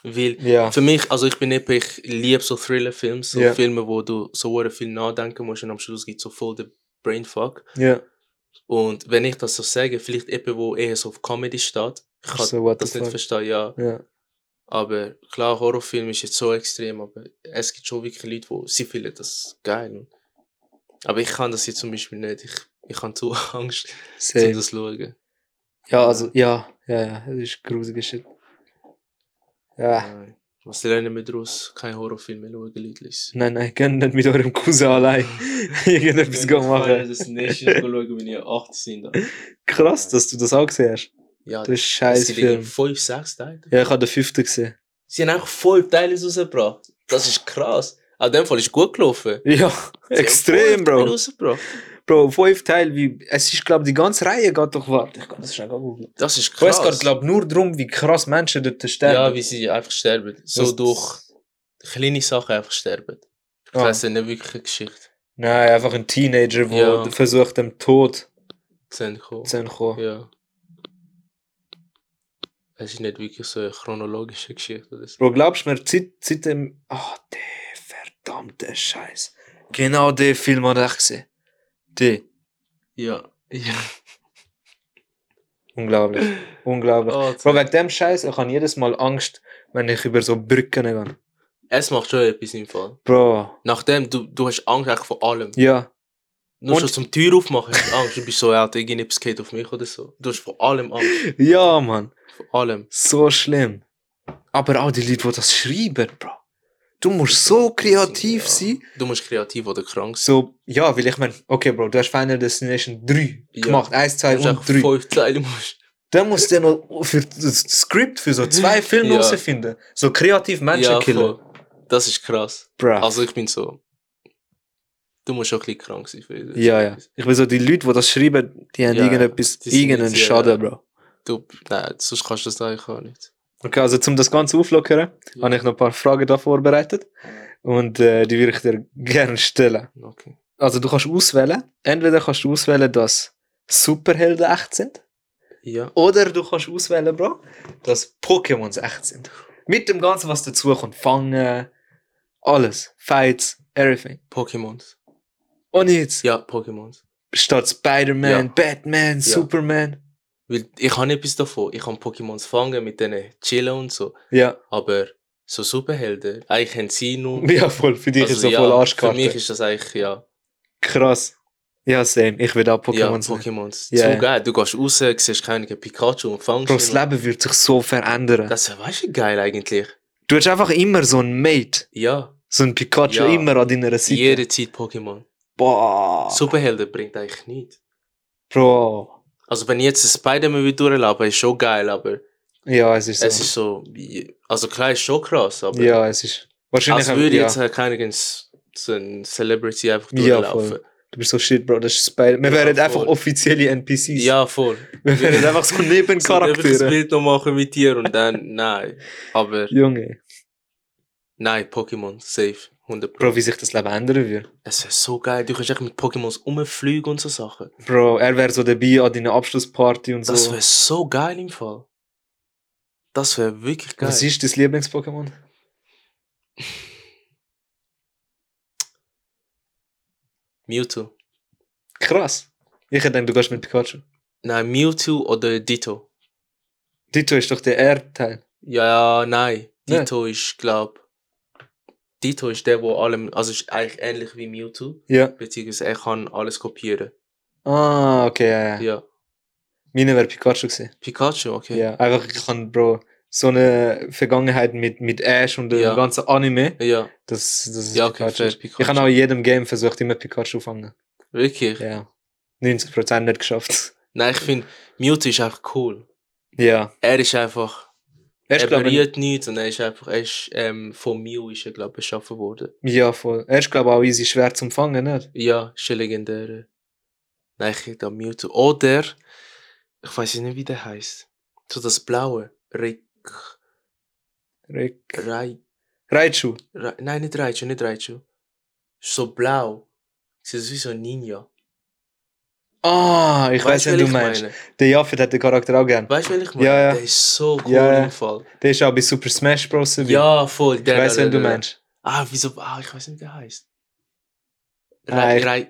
Weil ja, für mich, also ich bin nicht, ich liebe so Thriller-Filme, so Ja. Filme, wo du so viel nachdenken musst und am Schluss gibt es so voll den Brainfuck. ja, Und wenn ich das so sage, vielleicht jemand, wo eher so auf Comedy steht, ich kann so, das nicht fuck. verstehen, ja. Ja, Aber klar, Horrorfilm ist jetzt so extrem, aber es gibt schon wirklich Leute, wo sie finden das geil. Aber ich kann das jetzt zum Beispiel nicht. Ich, ich habe zu Angst, same. um das zu schauen. Ja, also, ja, ja, ja, das ist grusiger Shit. Ja, Nein. Was lernen wir daraus? Kein Horrorfilm mehr schauen, Leute. nein, nein, gehen nicht mit eurem Cousin allein irgendetwas gehen machen. Das nächste Mal schauen, wenn ihr 8 sind. Krass, dass du das auch gesehen hast. Ja, Das ist scheiß es gibt irgendwie Film. 5, 6 Teile. Ja, ich habe den fünften gesehen. Sie haben auch 5 Teile rausgebracht. Das ist krass. An dem Fall ist gut gelaufen. Ja, Sie haben extrem, Bro. Bro, fünf Teile, wie, es ist, glaube die ganze Reihe geht doch, warte, ich kann das schnell googeln. Das ist Bro, es krass. geht, glaube nur darum, wie krass Menschen dort sterben. Ja, wie sie einfach sterben. So Das- durch kleine Sachen einfach sterben. Ich Ah. weiss nicht wirklich eine Geschichte. Nein, einfach ein Teenager, der Ja. versucht, dem Tod zu entkommen. zu entkommen. Ja. Es ist nicht wirklich so eine chronologische Geschichte oder so. Bro, glaubst du mir, seit, seit dem. Ah, der verdammte Scheiß. Genau der Film habe ich gesehen. Der. Ja. ja. Unglaublich. Unglaublich. Oh, Bro, wegen dem Scheiß, ich habe jedes Mal Angst, wenn ich über so Brücken gehe. es macht schon etwas im Fall. Bro, Nachdem, du, du hast Angst eigentlich vor allem. ja. Nur Und- schon zum Tür aufmachen hast du Angst. Du bist so, ja, irgendetwas geht auf mich oder so. Du hast vor allem Angst. Ja, Mann. Vor allem. So schlimm. Aber auch die Leute, die das schreiben, Bro. Du musst so kreativ Ja. sein. Du musst kreativ oder krank sein. So, ja, weil ich meine, okay, Bro, du hast Final Destination 3 Ja. gemacht. 1, 2 Du musst und einfach 3. fünf Teile musst. Dann musst du noch für das Skript für so zwei Filme Ja. herausfinden. So kreativ Menschen Ja, killen. voll. Das ist krass. Bro. Also ich bin so. Du musst auch ein bisschen krank sein für das. ja, ja. Ich bin so, die Leute, die das schreiben, die haben Ja, irgendetwas, irgendeinen Schaden, ja. Bro. Du, nein, sonst kannst du das eigentlich auch nicht. Okay, also um das Ganze auflockern, Ja. habe ich noch ein paar Fragen da vorbereitet. Und äh, die würde ich dir gerne stellen. Okay. Also du kannst auswählen, entweder kannst du auswählen, dass Superhelden echt sind, Ja. oder du kannst auswählen, Bro, dass Pokémons echt sind. Mit dem Ganzen, was dazu kommt. Fangen, alles. Fights, everything. Pokémons. Und jetzt Ja, Pokémons. statt Spider-Man, Ja. Batman, Superman. Weil ich habe etwas davon. Ich kann Pokémons fangen mit denen chillen und so. Ja. Aber so Superhelden, eigentlich haben sie nur. Ja, voll. Für dich ist Also so ja, voll Für Arschkarte. mich ist das eigentlich, ja. Krass. Ja, same. Ich will auch ja. Pokémons. Ja, Zu ja. geil. Du gehst raus, siehst keine Pikachu und fangst Bro, das Leben wird sich so verändern. Das ist, weißt du, geil eigentlich. Du hast einfach immer so ein Mate, Ja. so ein Pikachu Ja. immer an deiner Seite. Jede Zeit Pokémon. Boah. Superhelden bringt eigentlich nichts. Bro. Also wenn ich jetzt Spider-Man will durchlaufen, ist schon geil, aber Ja, es ist so. es ist so, also klar ist schon krass, aber ja, es ist. Wahrscheinlich. als würde ja. jetzt äh, keiner so ein Celebrity einfach Ja, durchlaufen. voll. Du bist so shit, Bro. Das ist Spider. Wir Ja, wären voll. einfach offizielle NPCs. Ja, voll. Wir wären einfach so So, einfach ein Nebencharaktere. Bild noch machen mit dir und dann, nein. Aber Junge. nein, Pokémon, safe. 100 Pro. Bro, wie sich das Leben ändern würde. Es wäre so geil. Du kannst echt mit Pokémons rumfliegen und so Sachen. Bro, er wäre so dabei an deiner Abschlussparty und so. Das wäre so geil im Fall. Das wäre wirklich geil. Was ist dein Lieblings-Pokémon? Mewtwo. Krass. Ich hätte gedacht, du gehst mit Pikachu. Nein, Mewtwo oder Ditto. Ditto ist doch der R-Teil. Ja, nein. Nein. Ditto ist, glaub. Ditto ist der, wo allem, also ist eigentlich ähnlich wie Mewtwo, Ja. beziehungsweise er kann alles kopieren. Ah, okay, ja, ja. Ja. Meine wäre Pikachu gewesen. Pikachu, okay. Ja, einfach, ich kann, Bro, so eine Vergangenheit mit, mit Ash und dem Ja. ganzen Anime. Ja, Das, das ist Ja, okay, Pikachu. fair, Ich Pikachu. habe auch in jedem Game versucht, immer Pikachu zu fangen. wirklich. Ja. 90% nicht geschafft. Nein, ich finde, Mewtwo ist einfach cool. Ja. Er ist einfach, Er er berührt nichts und er ist einfach, er ist, ähm, von Mew ist er, glaube ich, beschaffen worden. ja, voll. Er ist, glaube ich, auch easy schwer zum Fangen, nicht? Ja, ist ein legendärer. Nein, ich hätte Mewtwo. Oder, ich weiß nicht, wie der heißt. So das blaue. Rick, Rick. Rai, Raichu. Ra nein, nicht Raichu, nicht Raichu. So blau. Sieht aus wie so ein Ninja. Ah, ich weiß, wen du ich meinst. meine? Der Jaffet hat den Charakter auch gern. Weißt du, welchen ich meine? Ja, ja. Der ist so cool Ja, ja. im Fall. Der ist auch bei Super Smash Bros. dabei. Ja, voll. ich Der, weiß, der, wen du der- meinst. Ah, wieso? Ah, ich weiß nicht, wie der heißt. Ah, Rai, ich-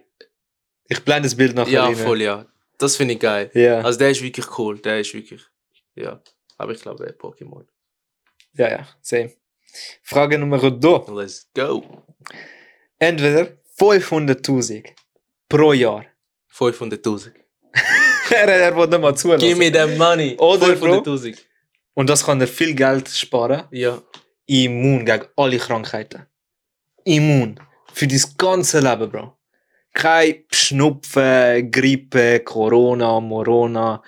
Ich blende das Bild nachher ja, rein. voll, ja. Das finde ich geil. Ja. Also der ist wirklich cool. Der ist wirklich. Ja. Aber ich glaube, er ist Pokémon. ja, ja, same. Frage Nummer 2. Let's go. Entweder 500.000 pro Jahr. 500.000. er, er will nicht mal zulassen. Give me that money. Oder, Bro? 500.000. Und das kann er viel Geld sparen. Ja. Immun gegen alle Krankheiten. Immun. Für das ganze Leben, Bro. Kein Schnupfen, Grippe, Corona, Morona,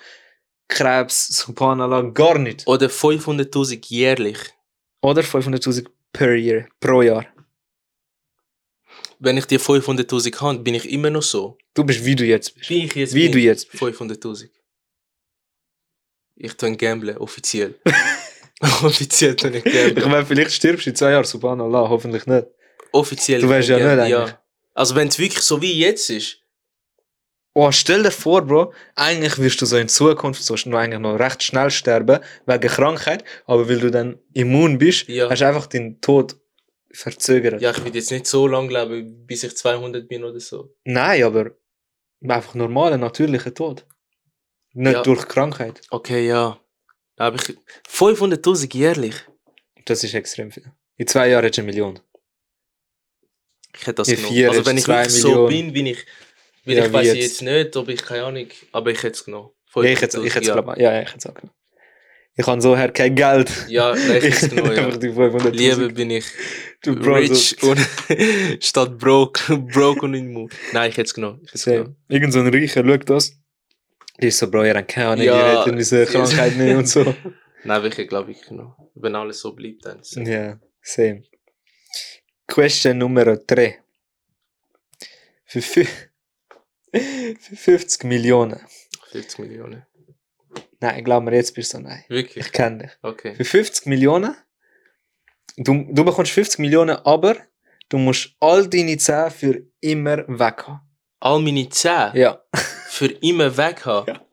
Krebs, Subhanallah, gar nicht. Oder 500.000 jährlich. Oder 500.000 per Year, pro Jahr. Wenn ich die 500.000 habe, bin ich immer noch so. Du bist wie du jetzt bist. Wie ich jetzt Wie bin. du jetzt bist. 500.000. Ich tue gamblen, offiziell. offiziell tue ich Ich gamblen. meine, vielleicht stirbst du in zwei Jahren, Subhanallah, hoffentlich nicht. Offiziell. Du weißt ja ich nicht gamblen, eigentlich. Also wenn es wirklich so wie jetzt ist, Oh, stell dir vor, Bro, eigentlich wirst du so in Zukunft so noch eigentlich noch recht schnell sterben, wegen Krankheit, aber weil du dann immun bist, Ja. hast du einfach den Tod verzögert. ja, ich will jetzt nicht so lange leben, bis ich 200 bin oder so. Nein, aber einfach normaler, natürlicher Tod. Nicht Ja. durch Krankheit. Okay, ja. Aber ich 500.000 jährlich. Das ist extrem viel. In zwei Jahren hättest du eine Million. Ich hätte das In genommen. vier Also wenn ich so bin, bin ich, weil Ja, ich weiß jetzt? jetzt nicht, ob ich keine Ahnung, aber ich hätte es genommen. Ja, ich hätte ich hätte ja. glaub, ja, ja, ich hätte es auch genommen. Ich habe so her kein Geld. Ja, genommen, Einfach ja. die 500.000. Lieber bin ich du Bro, rich so, und statt broke, broke und immun. Nein, ich hätte es genommen. Ich hätte es Same. genommen. Irgend so ein Reicher schaut das. Die ist so, Bro, ihr habt keine Ahnung, Ja, ihr hättet diese Krankheit nicht und so. Nein, aber ich glaube ich genommen. Wenn alles so bleibt, dann. So. Ja, same. Question Nummer 3. Für, fü- für 50 Millionen. 50 Millionen. Nein, glaub mir, jetzt bist du so, nein. Wirklich? Ich kenne dich. Okay. Für 50 Millionen, du, du bekommst 50 Millionen, aber du musst all deine Zähne für immer weg haben. All meine Zähne Ja, für immer weg haben. Ja.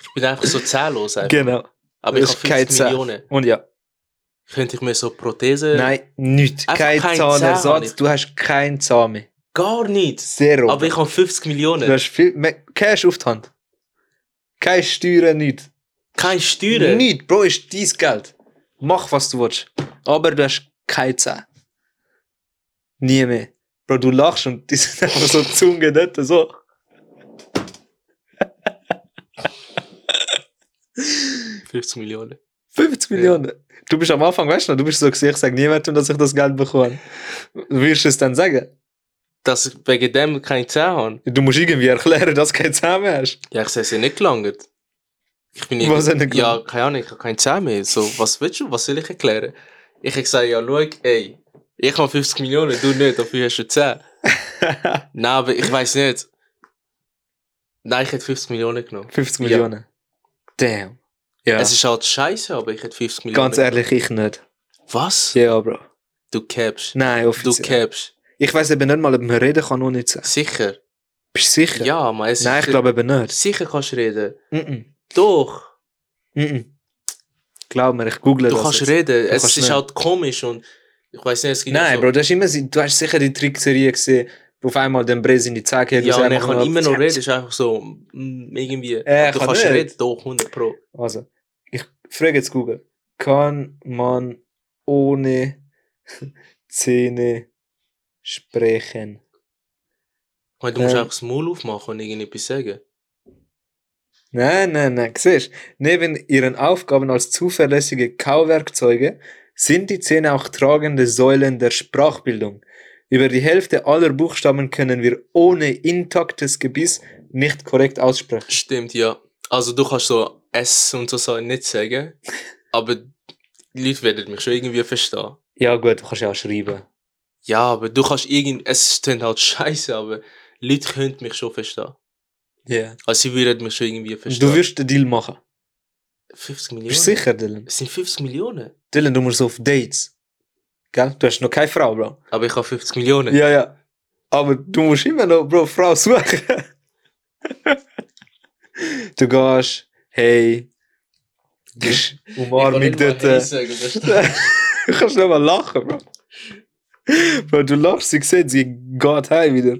Ich bin einfach so zahnlos. Einfach. genau. Aber ich habe ist keine 50 Zähne. Millionen. Und ja, Könnte ich mir so Prothese. nein, nichts. Kein kein Zahnersatz, du hast keinen Zahn mehr. Gar nicht. Zero. Aber ich habe 50 du Millionen. hast viel, mehr Cash auf die Hand. Keine Steuern, nichts. Keine Steuern. Nicht, Bro, ist dein Geld. Mach, was du willst. Aber du hast keine Zähne. Nie mehr. Bro, du lachst und die sind einfach so Zunge dort, so. 50 Millionen. 50 Millionen. Du bist am Anfang, weißt du du bist so gesehen, ich sag niemandem, dass ich das Geld bekomme. Wirst du es dann sagen? Dass ich wegen dem keine Zähne habe. Du musst irgendwie erklären, dass du keine Zähne mehr hast. Ja, ich sehe ja nicht gelangt. Ich bin Was hat nicht Ja, keine Ahnung, ich habe keine Zähne mehr. So, was willst du? Was soll ich erklären? Ich habe gesagt, ja, schau, ey, ich habe 50 Millionen, du nicht, dafür hast du 10. Nein, aber ich weiß nicht. Nein, ich hätte 50 Millionen genommen. 50 Ja. Millionen. Damn. Ja. Es ist halt scheiße, aber ich hätte 50 Millionen. Ganz ehrlich, ich nicht. Was? Ja, Bro. Du capst. Nein, Du offiziell. capst. Ich weiß eben nicht mal, ob man reden kann ohne zu sagen. Sicher. Bist du sicher? Ja, man. Es Nein, ist ich glaube eben nicht. Sicher kannst du reden. Mhm. Doch. Mhm. Glaub mir, ich google Du das. kannst jetzt. reden. es kannst ist nicht. halt komisch und ich weiß nicht, es gibt Nein, so, Bro, das ist immer, du hast sicher die Trickserie gesehen, wo auf einmal den Brez in die Zeige hat. Ja, und einfach kann immer noch reden. Es ist einfach so, mm, irgendwie. Äh, du kann kannst nicht. reden, doch, 100 Pro. Also, ich frage jetzt Google. Kann man ohne Zähne sprechen? Meine, du musst Ähm. einfach das Maul aufmachen und irgendetwas sagen. Nein, nein, nein. Siehst neben ihren Aufgaben als zuverlässige Kauwerkzeuge sind die Zähne auch tragende Säulen der Sprachbildung. Über die Hälfte aller Buchstaben können wir ohne intaktes Gebiss nicht korrekt aussprechen. Stimmt, ja. Also du kannst so S und so Sachen nicht sagen, aber die Leute werden mich schon irgendwie verstehen. Ja gut, du kannst ja auch schreiben. Ja, aber du kannst irgendwie, es klingt halt scheiße, aber Leute könnten mich schon verstehen. Ja. Also sie würden mich schon irgendwie verstehen. Du wirst den Deal machen. 50 Millionen? Bist du sicher, Dylan? Es sind 50 Millionen. Dylan, du musst auf Dates. Gell? Du hast noch keine Frau, Bro. Aber ich habe 50 Millionen. Ja, ja. Aber du musst immer noch, Bro, Frau suchen. du gehst, hey, gehst, umarm mich dort. äh, Du kannst nicht mal lachen, Bro. Bro, du lachst, sie sieht, sie geht heim wieder.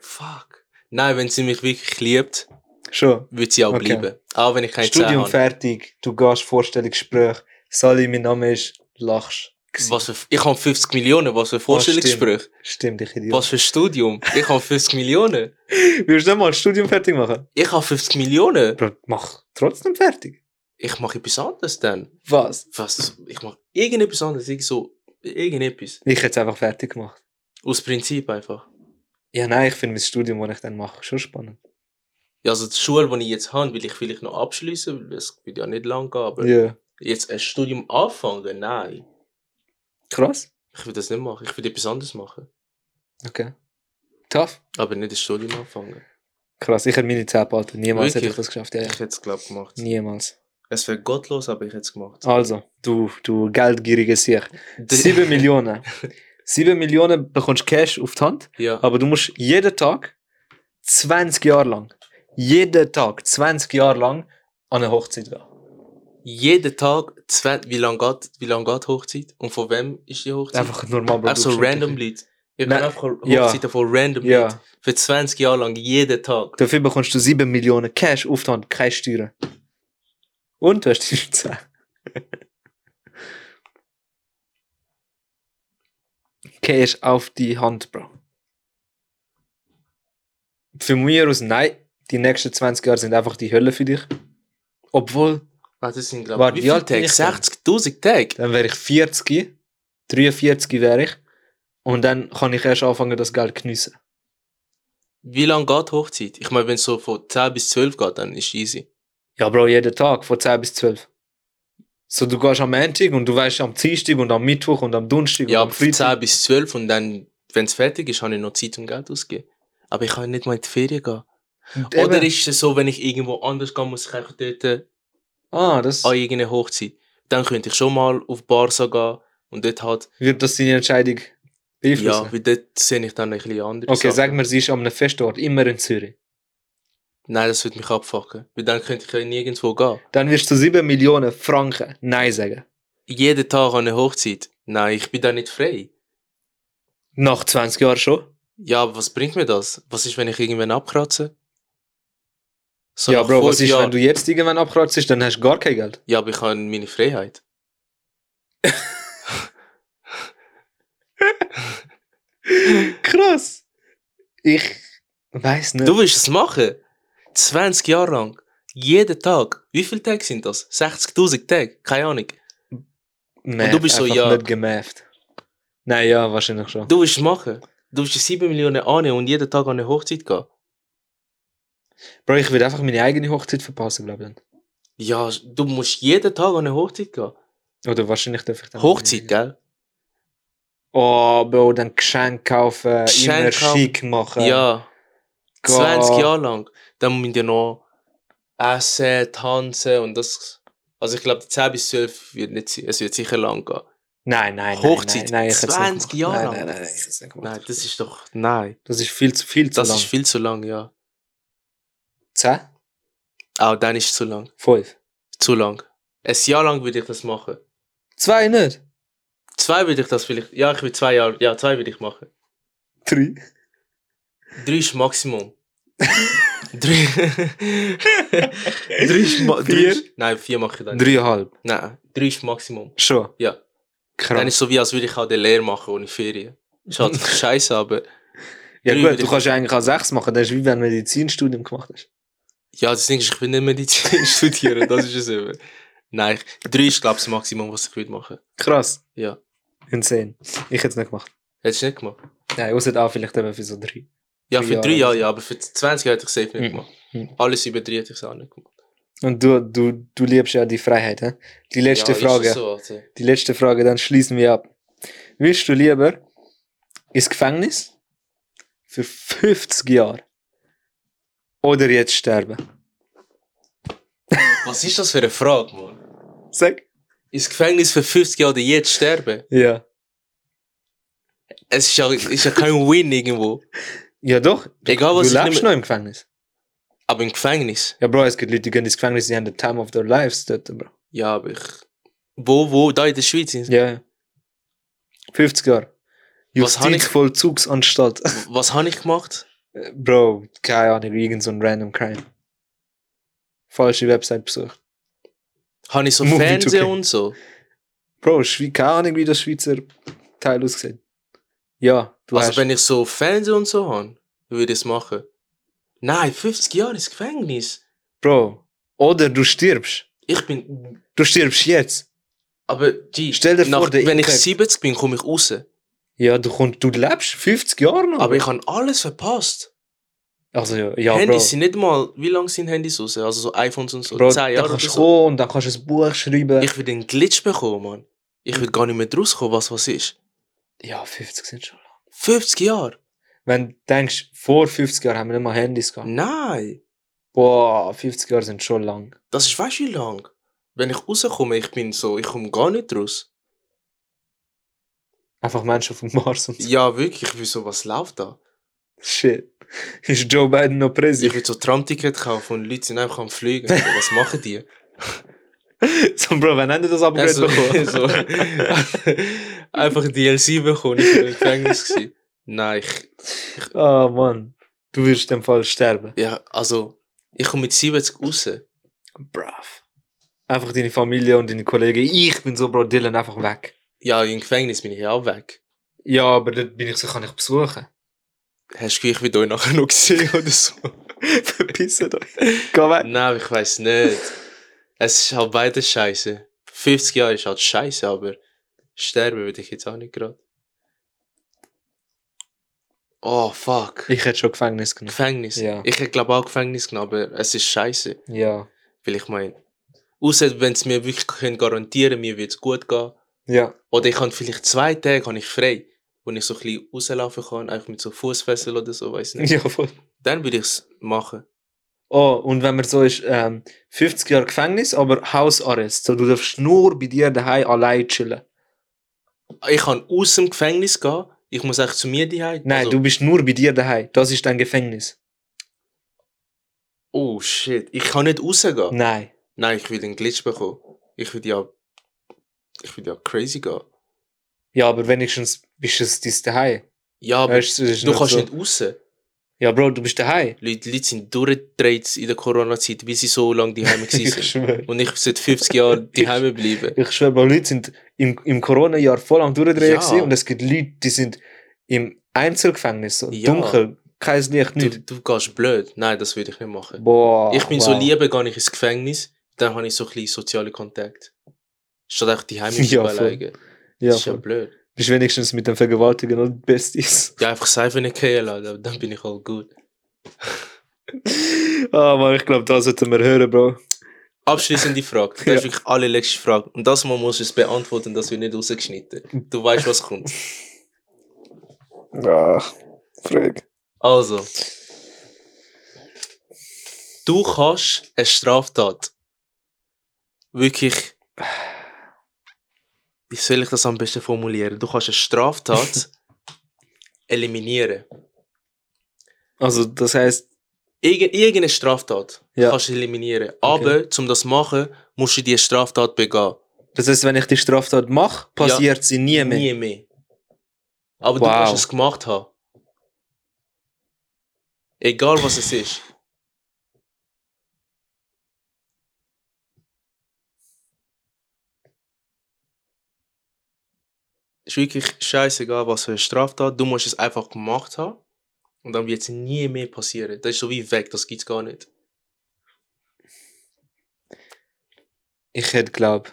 Fuck. Nein, wenn sie mich wirklich liebt, Schon. wird sie auch Okay. bleiben. Auch wenn ich kein Studium habe. fertig, du gehst Vorstellungsgespräch, Sally, mein Name ist, lachst. Was für, ich habe 50 Millionen, was für Vorstellungsgespräch. Stimmt, ich Idiot. Was für Studium. Ich habe 50 Millionen. Willst du mal das Studium fertig machen? Ich habe 50 Millionen. Bro, mach trotzdem fertig. Ich mache etwas anderes dann. Was? Was? Ich mache irgendetwas anderes. Irgend so, irgendetwas. Ich hätte es einfach fertig gemacht. Aus Prinzip einfach. Ja, nein, ich finde mein Studium, das ich dann mache, schon spannend. Ja, also die Schule, die ich jetzt habe, will ich vielleicht noch abschließen, weil es wird ja nicht lang gehen, aber Ja. jetzt ein Studium anfangen, nein. Krass. Ich will das nicht machen. Ich will etwas anderes machen. Okay. Tough. Aber nicht ein Studium anfangen. Krass, ich hätte meine Zähne behalten. Niemals hätte ich Wirklich? das geschafft. Ja, ja. Ich hätte es, glaube ich, gemacht. Niemals. Es wäre gottlos, aber ich hätte es gemacht. Also, du, du geldgierige Sieg. D- 7 Millionen. 7 Millionen bekommst du Cash auf die Hand, Ja. aber du musst jeden Tag 20 Jahre lang, jeden Tag 20 Jahre lang an eine Hochzeit gehen. Jeden Tag, wie lange geht, wie lang geht die Hochzeit? Und von wem ist die Hochzeit? Einfach normal. Bro, Einfach so du bist random Leute. Ich kann einfach ja. Hochzeiten von random. Ja. Für 20 Jahre lang, jeden Tag. Dafür bekommst du 7 Millionen Cash auf die Hand, keine Steuern. Und du hast die Zähne. Cash auf die Hand, Bro. Für mich aus, nein, die nächsten 20 Jahre sind einfach die Hölle für dich. Obwohl, Ah, das sind, glaube ich, wie viele Tage? ich dann? 60.000 Tage? dann wäre ich 40, 43 wäre ich. Und dann kann ich erst anfangen, das Geld zu geniessen. Wie lange geht Hochzeit? Ich meine, wenn es so von 10 bis 12 geht, dann ist easy. Ja, Bro, jeden Tag, von 10 bis 12. So, du gehst am Montag und du weißt am Dienstag und am Mittwoch und am Donnerstag Ja, und am Freitag. 10 bis 12 und dann, wenn es fertig ist, habe ich noch Zeit um Geld auszugeben. Aber ich kann nicht mal in die Ferien gehen. Und Oder eben- ist es so, wenn ich irgendwo anders gehe, muss ich einfach dort äh, Ah, das an irgendeine Hochzeit. Dann könnte ich schon mal auf Barca gehen und dort halt, wird das deine Entscheidung beeinflussen. ja, weil dort sehe ich dann ein bisschen andere okay, Sachen. sag mir, sie ist an einem Festort, immer in Zürich. Nein, das würde mich abfucken. Weil dann könnte ich ja nirgendwo gehen. Dann wirst du 7 Millionen Franken Nein sagen. Jeden Tag an eine Hochzeit. Nein, ich bin da nicht frei. Nach 20 Jahren schon. Ja, aber was bringt mir das? Was ist, wenn ich irgendwann abkratze? So ja, Bro, was ist, Jahren- wenn du jetzt irgendwann abkratzt, dann hast du gar kein Geld. Ja, aber ich habe meine Freiheit. Krass. Ich weiß nicht. Du willst es machen? 20 Jahre lang. Jeden Tag. Wie viele Tage sind das? 60.000 Tage? Keine Ahnung. Math, du bist so, ja. nicht gemäft. Nein, ja, wahrscheinlich schon. Du willst es machen? Du willst 7 Millionen annehmen und jeden Tag an eine Hochzeit gehen? Bro, ich würde einfach meine eigene Hochzeit verpassen, glaube ich. dann. Ja, du musst jeden Tag an eine Hochzeit gehen. Oder wahrscheinlich darf ich dann. Hochzeit, gell? Oh, Bro, dann Geschenk kaufen, Geschenk immer kaufen. schick machen. Ja. Gott. 20 Jahre lang. Dann müssen wir noch essen, tanzen und das. Also ich glaube, 10 bis 12 wird nicht sein. Es wird sicher lang gehen. Nein, nein, Hochzeit, nein, nein, nicht 20 gemacht. Jahre Nein, lang. nein, nein, nicht gemacht. Nein, das ist doch. Nein. Das ist viel zu, viel zu Das lang. ist viel zu lang, ja. 10? Auch dann ist es zu lang. 5? Zu lang. Ein Jahr lang würde ich das machen. 2 nicht? Zwei würde ich das vielleicht. Ja, ich will zwei Jahre. Ja, zwei würde ich machen. 3? Drei ist Maximum. drei. drei ist Ma drei Vier? ist- Nein, vier mache ich dann nicht. 3,5. Nein, drei ist Maximum. Schon. Ja. Dann Krass. ist so wie, als würde ich auch den Lehr machen ohne Ferien. Ist halt scheiße, aber. Ja drei gut, du kannst ja eigentlich auch 6 machen. Das ist wie wenn du ein Medizinstudium gemacht hast. Ja, das Ding ist, ich will nicht Medizin studieren, das ist es eben. Nein, drei ist, glaube ich, das Maximum, was ich würde machen. Krass. Ja. Insane. Ich hätte es nicht gemacht. Hättest du nicht gemacht? Nein, außer auch vielleicht eben für so 3. Ja, für drei Jahre ja, aber für 20 hätte ich safe nicht gemacht. Mhm. Alles über drei hätte ich es auch nicht gemacht. Und du, du, du liebst ja die Freiheit, hä? Die letzte ja, Frage. So, Alter. Die letzte Frage, dann schließen wir ab. Willst du lieber ins Gefängnis für 50 Jahre oder jetzt sterben? Was ist das für eine Frage, Mann? Sag. Ins Gefängnis für 50 Jahre oder jetzt sterben? Ja. Es ist ja, ist ja kein Win irgendwo. Ja doch. Du, Egal, du was ich lebst nehme- noch im Gefängnis. Aber im Gefängnis? Ja, Bro, es gibt Leute, die gehen ins Gefängnis, die haben den Time of their lives dort, Bro. Ja, aber ich. Wo, wo? Da in der Schweiz? Ja. ja. 50 Jahre. Was hab ich- Justizvollzugsanstalt. Was habe ich gemacht? Äh, Bro, keine Ahnung, irgend so ein random Crime. Falsche Website besucht. Habe ich so Movie Fernsehen 2K. und so? Bro, Schwe keine Ahnung, wie das Schweizer Teil aussieht. Ja, du also hast... wenn ich so Fernsehen und so habe, würde ich es machen. Nein, 50 Jahre ins Gefängnis. Bro, oder du stirbst. Ich bin. Du stirbst jetzt. Aber G, Stell dir vor, nach, der wenn ich Impact- 70 bin, komme ich raus. Ja, du, kommst, du lebst 50 Jahre noch. Aber ich habe alles verpasst. Also ja, ja Handys Bro. sind nicht mal. Wie lange sind Handys raus? Also so iPhones und so. Bro, 10 dann Jahre kannst oder du so. kommen und dann kannst du ein Buch schreiben. Ich will den Glitch bekommen, Mann. Ich will gar nicht mehr rauskommen, was was ist. Ja, 50 sind schon lang. 50 Jahre? Wenn du denkst, vor 50 Jahren haben wir nicht mal Handys gehabt. Nein. Boah, 50 Jahre sind schon lang. Das ist weißt du wie lang? Wenn ich rauskomme, ich bin so, ich komme gar nicht raus. Einfach Menschen auf dem Mars und so. Ja, wirklich, ich will so, was läuft da? Shit. Ist Joe Biden noch Ich Präsident? will so Tramticket kaufen und Leute sind einfach am Fliegen. Was machen die? so, Bro, wann haben die das Upgrade Also, bekommen? so, einfach DLC bekommen, ich war im Gefängnis. gewesen. Nein, ich, Ah, Mann. Du wirst in dem Fall sterben. ja, also, ich komme mit 70 raus. Brav. Einfach deine Familie und deine Kollegen. Ich bin so, Bro, Dylan einfach weg. Ja, im Gefängnis bin ich ja auch weg. Ja, aber dort bin ich so, kann ich besuchen. Hast du ich will euch nachher noch gesehen oder so? Verpissen euch. Geh weg. Nein, ich weiß nicht. Es ist halt beides scheiße. 50 Jahre ist halt scheiße, aber sterben würde ich jetzt auch nicht gerade. Oh, fuck. Ich hätte schon Gefängnis genommen. Gefängnis. Ja. Ich hätte glaube auch Gefängnis genommen, aber es ist scheiße. Ja. Weil ich meine, außer wenn es mir wirklich können garantieren mir wird es gut gehen. Ja. Oder ich habe vielleicht zwei Tage habe ich frei, wo ich so ein bisschen rauslaufen kann, einfach mit so Fußfessel oder so, weiß nicht. Ja, voll. Dann würde ich es machen. Oh, und wenn man so ist, ähm, 50 Jahre Gefängnis, aber Hausarrest. So, du darfst nur bei dir daheim allein chillen. Ich kann aus dem Gefängnis gehen, ich muss eigentlich zu mir daheim. Nein, also, du bist nur bei dir daheim. Das ist dein Gefängnis. Oh shit, ich kann nicht rausgehen. Nein. Nein, ich will den Glitch bekommen. Ich will ja. Ich will ja crazy gehen. Ja, aber wenigstens bist du es dein daheim. Ja, aber Weißt, du nicht kannst so- nicht raus. Ja, Bro, du bist daheim. Leute, Leute sind durchgedreht in der Corona-Zeit, wie sie so lange daheim Ich waren. schwöre. Und ich seit 50 Jahren daheim bleiben. Ich schwöre, Bro, Leute sind im, im Corona-Jahr voll am Durchdrehen Ja. und es gibt Leute, die sind im Einzelgefängnis, so Ja. dunkel, kein Licht, Du, nicht. du gehst blöd. Nein, das würde ich nicht machen. Boah. ich bin so wow. lieber, gehe ich ins Gefängnis, dann habe ich so ein bisschen soziale Kontakt. Statt einfach die Heim Ja, ja, alleine. Ja, Das ist ja voll. blöd. Bist wenigstens mit dem Vergewaltigen und Besties. Ja, einfach Seife nicht gehen lassen, dann bin ich halt gut. Ah, Mann, ich glaube, das sollten wir hören, Bro. Abschließende Frage. Das Ja. ist wirklich allerletzte Frage. Und das Mal musst du es beantworten, das wird nicht rausgeschnitten. Du weißt, was kommt. Ja, Frage. Also. Du kannst eine Straftat wirklich Wie soll ich das am besten formulieren? Du kannst eine Straftat eliminieren. Also, das heißt, Irgend, irgendeine Straftat Ja. kannst du eliminieren. Aber, um das zu machen, musst du die Straftat begehen. das heißt, wenn ich die Straftat mache, passiert sie nie mehr. Nie mehr. Aber du Wow. musst es gemacht haben. Egal was es ist. Ist wirklich scheißegal, was für eine Straftat. Du musst es einfach gemacht haben. Und dann wird es nie mehr passieren. Das ist so wie weg, das gibt's gar nicht. Ich hätte glaub.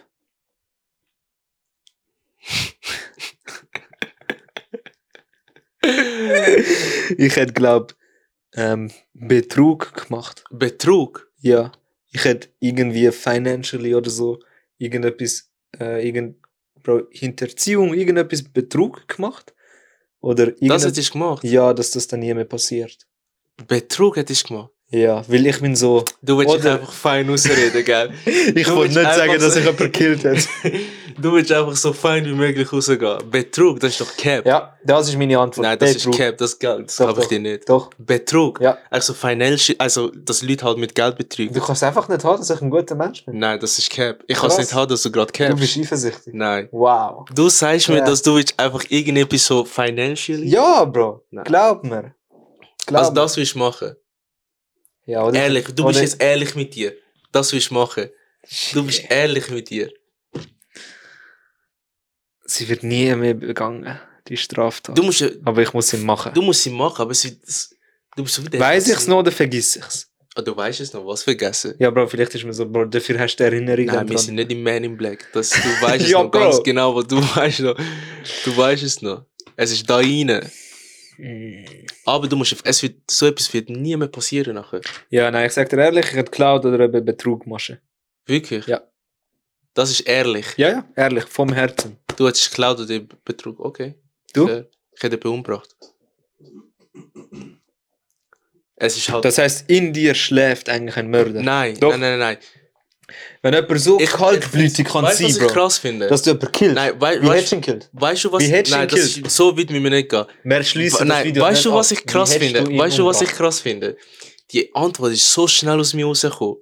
ich hätte glaub ähm, Betrug gemacht. Betrug. Ja. Ich hätte irgendwie financially oder so irgendetwas, äh, irgend, Hinterziehung, irgendetwas Betrug gemacht. Oder Das hättest du gemacht. Ja, dass das dann nie mehr passiert. Betrug hättest du gemacht. Ja, weil ich bin so. Du willst dich einfach fein ausreden, gell? Ich Du wollte nicht sagen, dass ich jemanden gekillt habe. Du willst einfach so fein wie möglich rausgehen. Betrug, das ist doch Cap. Ja, das ist meine Antwort. Nein, das Betrug. ist Cap, das Geld, das habe ich dir nicht. Doch. Betrug. Ja. Also financial, also dass Leute halt mit Geld betrügen. Du kannst einfach nicht haben, dass ich ein guter Mensch bin. Nein, das ist Cap. Ich kann es nicht haben, dass du gerade Du Cap. bist eifersüchtig. Nein. Wow. Du sagst mir, Ja. dass du willst einfach irgendetwas so financially. Ja, Bro. Nein. Glaub mir. Glaub Also mir. das willst du machen. Ja, oder Ehrlich, du oder- bist jetzt ehrlich mit dir. Das willst du machen. Du bist ehrlich mit dir. Sie wird nie mehr begangen, die Straftat. Du musst, Aber ich muss sie machen. du musst sie machen, aber sie, das, du bist so wie der- Weiß ich's noch oder vergiss ich's? Ah, du weißt es noch, was vergessen. Ja, Bro, vielleicht ist mir so, Bro, dafür hast du Erinnerung Nein, wir sind nicht im Man in Black. Das, du weißt es Ja, noch ganz Bro. genau, was du weißt noch. Du weißt es noch. Es ist da rein. Aber du musst, es wird, so etwas wird nie mehr passieren nachher. Ja, nein, ich sag dir ehrlich, ich hätte geklaut oder eben Betrug machen. Wirklich? Ja. Das ist ehrlich. Ja, ja, ehrlich, vom Herzen. Du hättest geklaut oder Betrug. Okay. Du? Fair. Ich hätte jemanden umgebracht. Es ist halt. Das heißt, in dir schläft eigentlich ein Mörder. nein, Doch. nein, nein, nein. Wenn jemand so Ich- kaltblütig kann weißt sein, was ich Bro, krass finde? dass du jemanden killt. nein, wei Wie weißt, hättest du ihn killt? weißt du was? wie hättest du nein, ihn das ist, so weit müssen wir nicht gehen. Wir schließen das Nein, Video weißt du, was ich krass Wie finde? Weißt du, was ich krass finde? Die Antwort ist so schnell aus mir rausgekommen.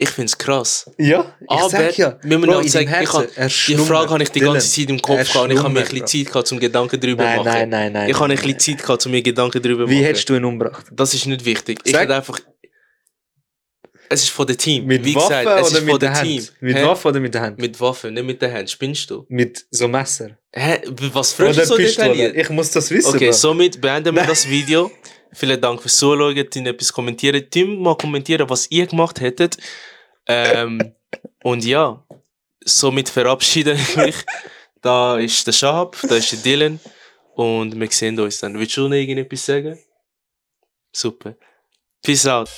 Ich finde es krass. Ja, ich Aber sag ja. wir müssen Bro, auch in sagen, ich hab- Die. Frage habe ich die ganze Zeit im Kopf gehabt und ich habe mir ein bisschen Zeit gehabt, um Gedanken darüber zu Nein, machen. nein, nein, nein. ich habe ein bisschen Zeit gehabt, um mir Gedanken darüber zu Wie machen. hättest du ihn umgebracht? Das ist nicht wichtig. Ich Sag- hätte einfach. Es ist von der Team. Mit Wie Waffe gesagt, es oder ist mit der Hand? Team. Mit Hä? Waffe oder mit der Hand? Mit Waffe, nicht mit der Hand. Spinnst du? Mit so Messer. Hä? Was fragst du so Pistole. detailliert? Ich muss das wissen, Okay, Bro. somit beenden wir das Video. Vielen Dank fürs Zuschauen. Tim etwas kommentieren. Tim mal kommentieren, was ihr gemacht hättet. Ähm, und ja, somit verabschiede ich mich. Da ist der Shahab, da ist der Dylan. Und wir sehen uns dann. Willst du noch irgendetwas sagen? Super. Peace out.